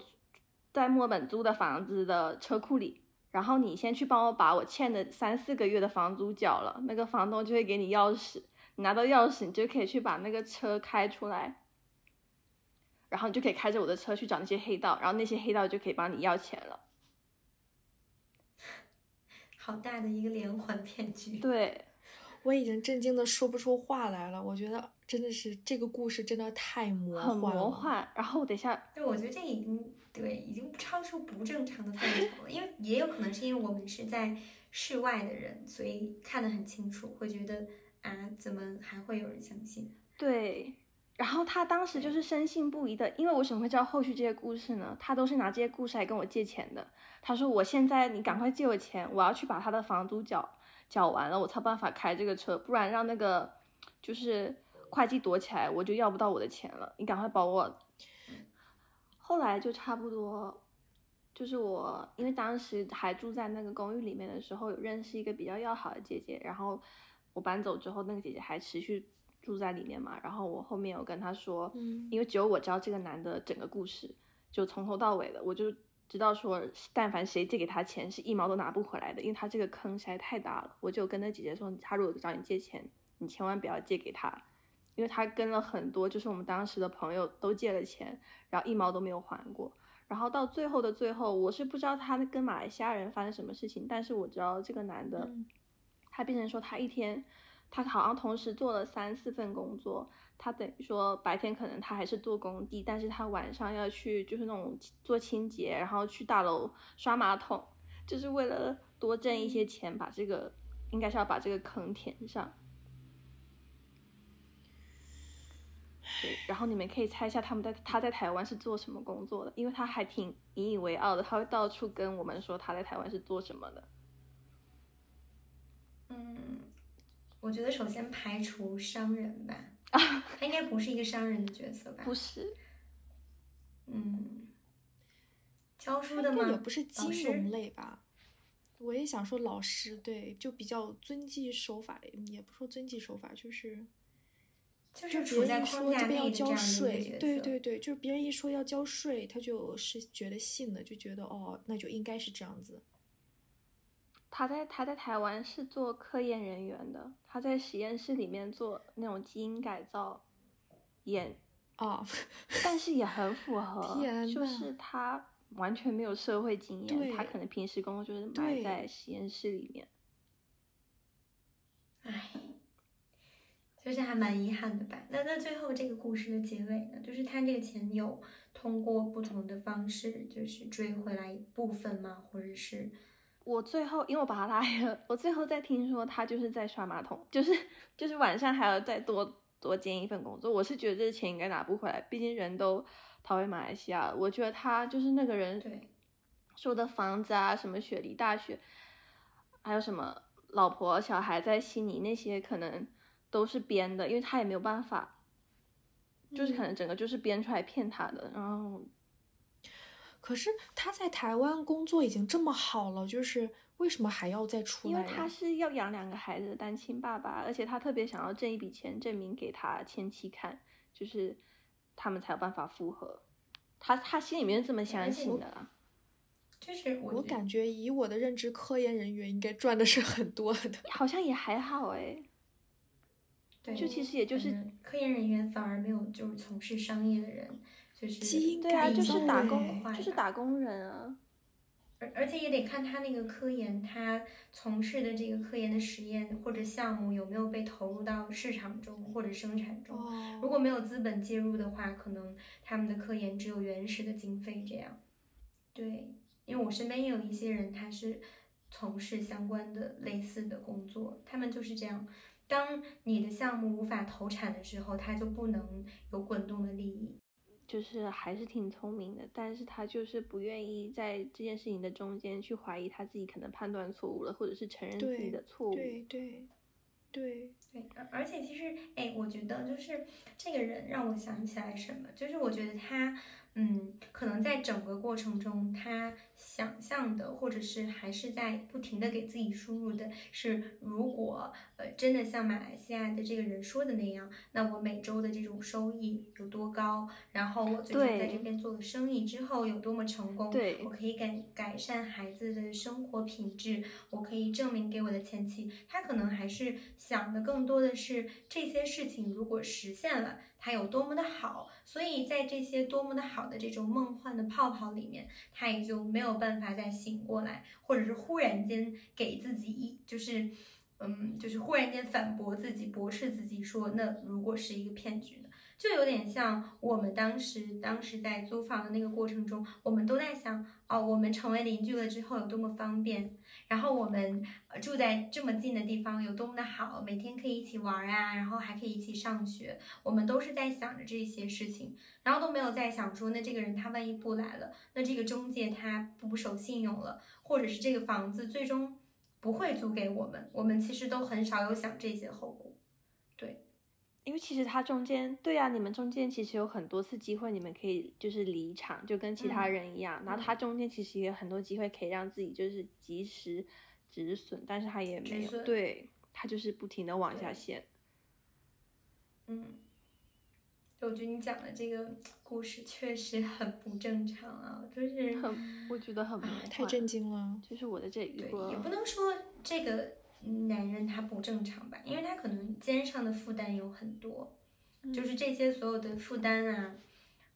在墨本租的房子的车库里，然后你先去帮我把我欠的三四个月的房租缴了，那个房东就会给你钥匙，你拿到钥匙，你就可以去把那个车开出来，然后你就可以开着我的车去找那些黑道，然后那些黑道就可以帮你要钱了。好大的一个连环骗局。对，我已经震惊的说不出话来了。我觉得真的是这个故事真的太魔很幻了。魔幻。然后等一下，对，我觉得这已经对已经超出不正常的范畴了，因为也有可能是因为我们是在室外的人，所以看得很清楚，会觉得啊，怎么还会有人相信？对，然后他当时就是深信不疑的，因为我为什么会知道后续这些故事呢？他都是拿这些故事来跟我借钱的。他说我现在你赶快借我钱，我要去把他的房租缴缴完了，我才办法开这个车，不然让那个就是会计躲起来，我就要不到我的钱了。你赶快把我。后来就差不多，就是我因为当时还住在那个公寓里面的时候，有认识一个比较要好的姐姐，然后我搬走之后，那个姐姐还持续住在里面嘛，然后我后面有跟她说，嗯因为只有我知道这个男的整个故事，就从头到尾的，我就知道说，但凡谁借给他钱，是一毛都拿不回来的，因为他这个坑实在太大了。我就跟那姐姐说，他如果找你借钱，你千万不要借给他，因为他跟了很多，就是我们当时的朋友都借了钱，然后一毛都没有还过。然后到最后的最后，我是不知道他跟马来西亚人发生什么事情，但是我知道这个男的，嗯他变成说他一天，他好像同时做了三四份工作。他等于说白天可能他还是做工地，但是他晚上要去就是那种做清洁，然后去大楼刷马桶，就是为了多挣一些钱，把这个应该是要把这个坑填上。对，然后你们可以猜一下他们在他在台湾是做什么工作的，因为他还挺引以为傲的，他会到处跟我们说他在台湾是做什么的。嗯，我觉得首先排除商人吧，[LAUGHS] 他应该不是一个商人的角色吧？不是，嗯，教书的吗？也不是金融类吧？我也想说老师，对，就比较遵纪守法，也不说遵纪守法，就是就是别处在人一框架说这边要交税。对对对，就是别人一说要交税，他就是觉得信了，就觉得哦，那就应该是这样子。他在他在台湾是做科研人员的，他在实验室里面做那种基因改造研，啊，[LAUGHS] 但是也很符合，就是他完全没有社会经验，他可能平时工作就是埋在实验室里面。唉，就是还蛮遗憾的吧。那那最后这个故事的结尾呢？就是他这个钱有通过不同的方式，就是追回来一部分吗？或者是我最后，因为我把他拉黑了，我最后再听说他就是在刷马桶，就是就是晚上还要再多多兼一份工作。我是觉得这钱应该拿不回来，毕竟人都逃回马来西亚了。我觉得他就是那个人对说的房子啊，什么雪梨大学，还有什么老婆小孩在悉尼那些，可能都是编的，因为他也没有办法，就是可能整个就是编出来骗他的。然后可是他在台湾工作已经这么好了，就是为什么还要再出来因为？他是要养两个孩子的单亲爸爸，而且他特别想要挣一笔钱，证明给他前妻看，就是他们才有办法复合。他他心里面是这么相信的啦。就是我感觉以我的认知，科研人员应该赚的是很多的。好像也还好哎，对，就其实也就是科研人员反而没有就是从事商业的人，就是基因对啊，就是打工，就是打工人啊。而而且也得看他那个科研，他从事的这个科研的实验或者项目有没有被投入到市场中或者生产中。如哦，果没有资本介入的话，可能他们的科研只有原始的经费这样。对，因为我身边也有一些人，他是从事相关的类似的工作，他们就是这样。当你的项目无法投产的时候，他就不能有滚动的利益。就是还是挺聪明的，但是他就是不愿意在这件事情的中间去怀疑他自己可能判断错误了，或者是承认自己的错误。对对对对，而且其实，哎，我觉得就是这个人让我想起来什么，就是我觉得他。嗯，可能在整个过程中，他想象的，或者是还是在不停的给自己输入的是，如果呃真的像马来西亚的这个人说的那样，那我每周的这种收益有多高？然后我最近在这边做了生意之后有多么成功？对，我可以改改善孩子的生活品质，我可以证明给我的前妻，他可能还是想的更多的是这些事情如果实现了。它有多么的好，所以在这些多么的好的这种梦幻的泡泡里面，他也就没有办法再醒过来，或者是忽然间给自己一就是，嗯，就是忽然间反驳自己、驳斥自己，说那如果是一个骗局？就有点像我们当时当时在租房的那个过程中，我们都在想，哦，我们成为邻居了之后有多么方便，然后我们住在这么近的地方有多么的好，每天可以一起玩啊，然后还可以一起上学，我们都是在想着这些事情，然后都没有在想说，那这个人他万一不来了，那这个中介他不守信用了，或者是这个房子最终不会租给我们，我们其实都很少有想这些后果，因为其实他中间，对呀，你们中间其实有很多次机会，你们可以就是离场，就跟其他人一样。然后他中间其实也有很多机会可以让自己就是及时止损，但是他也没有，对他就是不停的往下陷。嗯，我觉得你讲的这个故事确实很不正常啊，就是 [LAUGHS] 很，我觉得很太震惊了。就是我的这一个，也不能说这个。男人他不正常吧？因为他可能肩上的负担有很多，就是这些所有的负担啊，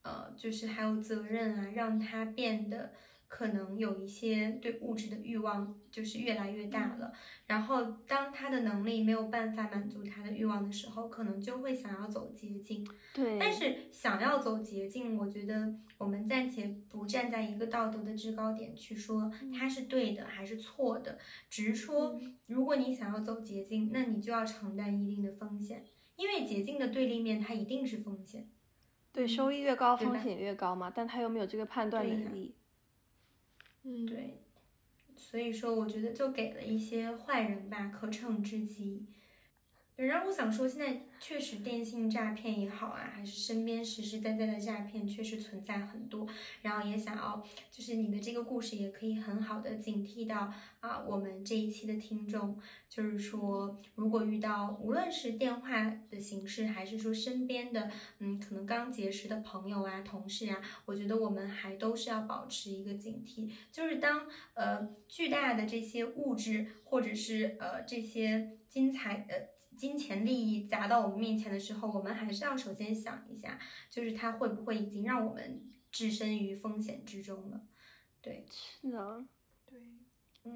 呃，就是还有责任啊，让他变得。可能有一些对物质的欲望就是越来越大了，然后当他的能力没有办法满足他的欲望的时候，可能就会想要走捷径。对，但是想要走捷径，我觉得我们暂且不站在一个道德的制高点去说他是对的还是错的，只是说如果你想要走捷径，那你就要承担一定的风险，因为捷径的对立面它一定是风险。对，收益越高，风险越高嘛，但他又没有这个判断能力。嗯，对，所以说我觉得就给了一些坏人吧可乘之机。然后我想说，现在确实电信诈骗也好啊，还是身边实实在在的诈骗确实存在很多。然后也想要，就是你的这个故事也可以很好的警惕到啊，我们这一期的听众，就是说，如果遇到无论是电话的形式，还是说身边的，嗯，可能刚结识的朋友啊、同事啊，我觉得我们还都是要保持一个警惕，就是当呃巨大的这些物质或者是呃这些精彩的。金钱利益砸到我们面前的时候，我们还是要首先想一下，就是它会不会已经让我们置身于风险之中了？对，是的，对。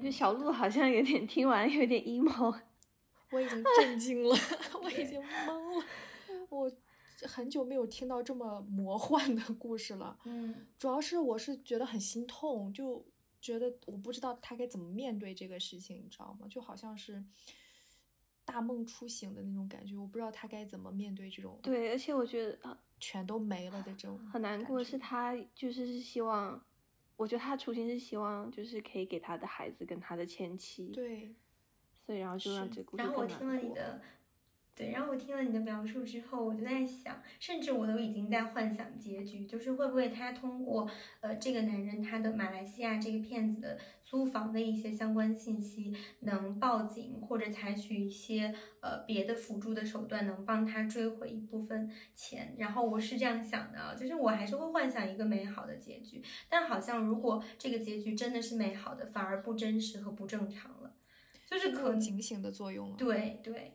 就小鹿好像有点听完有点 emo，我已经震惊了，[LAUGHS] 我已经懵了，我很久没有听到这么魔幻的故事了。嗯，主要是我是觉得很心痛，就觉得我不知道他该怎么面对这个事情，你知道吗？就好像是。大梦初醒的那种感觉，我不知道他该怎么面对这种。对，而且我觉得啊，全都没了的这种很难过。是他就是是希望，我觉得他初心是希望，就是可以给他的孩子跟他的前妻。对。所以然后就让这故事然后我听了你的。对，然后我听了你的描述之后，我就在想，甚至我都已经在幻想结局，就是会不会他通过呃这个男人他的马来西亚这个骗子的租房的一些相关信息，能报警或者采取一些呃别的辅助的手段，能帮他追回一部分钱。然后我是这样想的，就是我还是会幻想一个美好的结局，但好像如果这个结局真的是美好的，反而不真实和不正常了，就是可警醒的作用了。对对。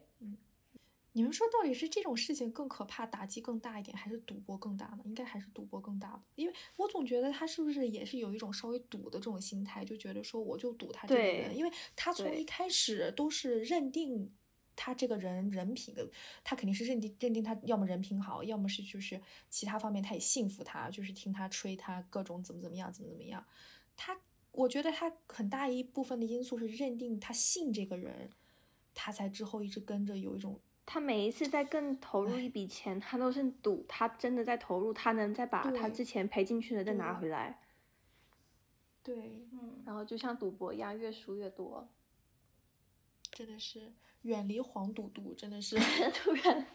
你们说到底是这种事情更可怕，打击更大一点，还是赌博更大呢？应该还是赌博更大吧，因为我总觉得他是不是也是有一种稍微赌的这种心态，就觉得说我就赌他这个人，因为他从一开始都是认定他这个人人品的，他肯定是认定认定他要么人品好，要么是就是其他方面他也信服他，就是听他吹他各种怎么怎么样怎么怎么样，他。我觉得他很大一部分的因素是认定他信这个人，他才之后一直跟着有一种。他每一次在更投入一笔钱，他都是赌他真的在投入，他能再把他之前赔进去的再拿回来。对，嗯，然后就像赌博一样，越输越多。真的是远离黄赌毒，真的是 [LAUGHS] 突然。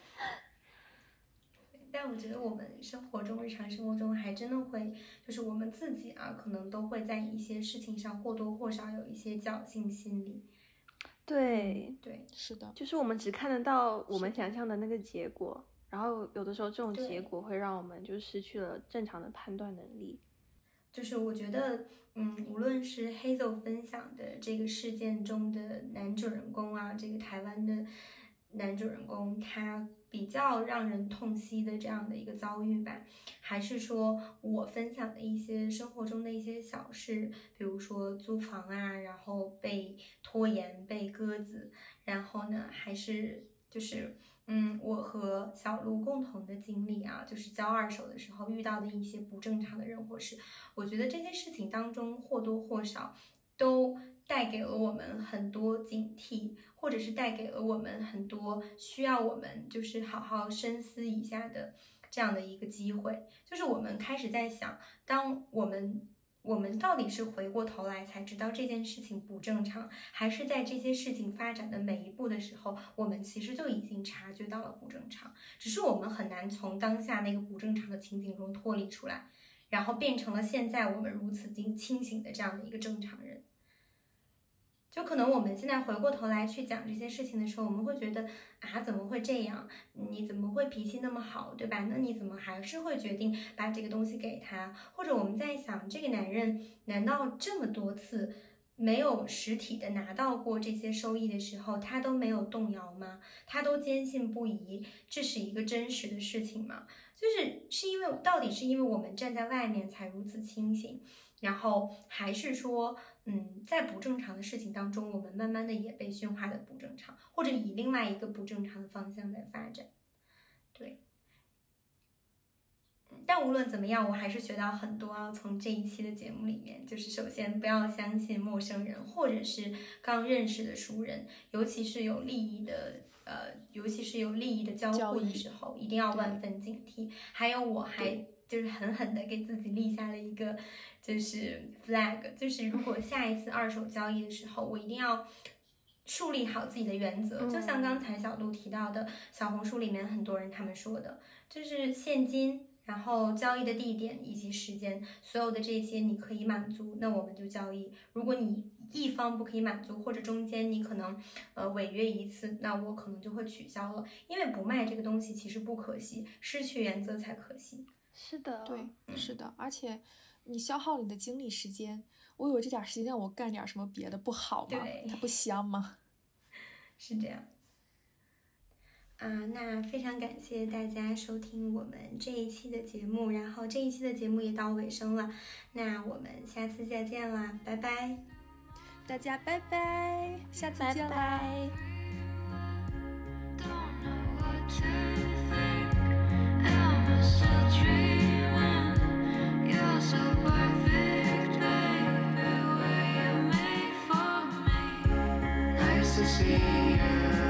但我觉得我们生活中、日常生活中还真的会，就是我们自己啊，可能都会在一些事情上或多或少有一些侥幸心理。对对，是的，就是我们只看得到我们想象的那个结果，然后有的时候这种结果会让我们就失去了正常的判断能力。就是我觉得，嗯，无论是 Hazel 分享的这个事件中的男主人公啊，这个台湾的男主人公，他比较让人痛惜的这样的一个遭遇吧，还是说我分享的一些生活中的一些小事，比如说租房啊，然后被拖延、被鸽子，然后呢，还是就是。嗯，我和小鹿共同的经历啊，就是交二手的时候遇到的一些不正常的人或事。我觉得这些事情当中或多或少都带给了我们很多警惕，或者是带给了我们很多需要我们就是好好深思一下的这样的一个机会。就是我们开始在想，当我们。我们到底是回过头来才知道这件事情不正常，还是在这些事情发展的每一步的时候，我们其实就已经察觉到了不正常，只是我们很难从当下那个不正常的情景中脱离出来，然后变成了现在我们如此清清醒的这样的一个正常人。就可能我们现在回过头来去讲这些事情的时候，我们会觉得啊，怎么会这样？你怎么会脾气那么好，对吧？那你怎么还是会决定把这个东西给他？或者我们在想，这个男人难道这么多次没有实体的拿到过这些收益的时候，他都没有动摇吗？他都坚信不疑这是一个真实的事情吗？就是是因为到底是因为我们站在外面才如此清醒，然后还是说？嗯，在不正常的事情当中，我们慢慢的也被驯化的不正常，或者以另外一个不正常的方向在发展。对，但无论怎么样，我还是学到很多啊。从这一期的节目里面，就是首先不要相信陌生人，或者是刚认识的熟人，尤其是有利益的，呃，尤其是有利益的交互的时候，一定要万分警惕。还有，我还就是狠狠的给自己立下了一个。就是 flag，就是如果下一次二手交易的时候，我一定要树立好自己的原则。就像刚才小鹿提到的，小红书里面很多人他们说的，就是现金，然后交易的地点以及时间，所有的这些你可以满足，那我们就交易。如果你一方不可以满足，或者中间你可能呃违约一次，那我可能就会取消了。因为不卖这个东西其实不可惜，失去原则才可惜。是的，对，是的，而且。你消耗你的精力时间，我有这点时间让，我干点什么别的不好吗？它不香吗？[LAUGHS] 是这样。啊，那非常感谢大家收听我们这一期的节目，然后这一期的节目也到尾声了，那我们下次再见啦，拜拜！大家拜拜，下次见啦 see you.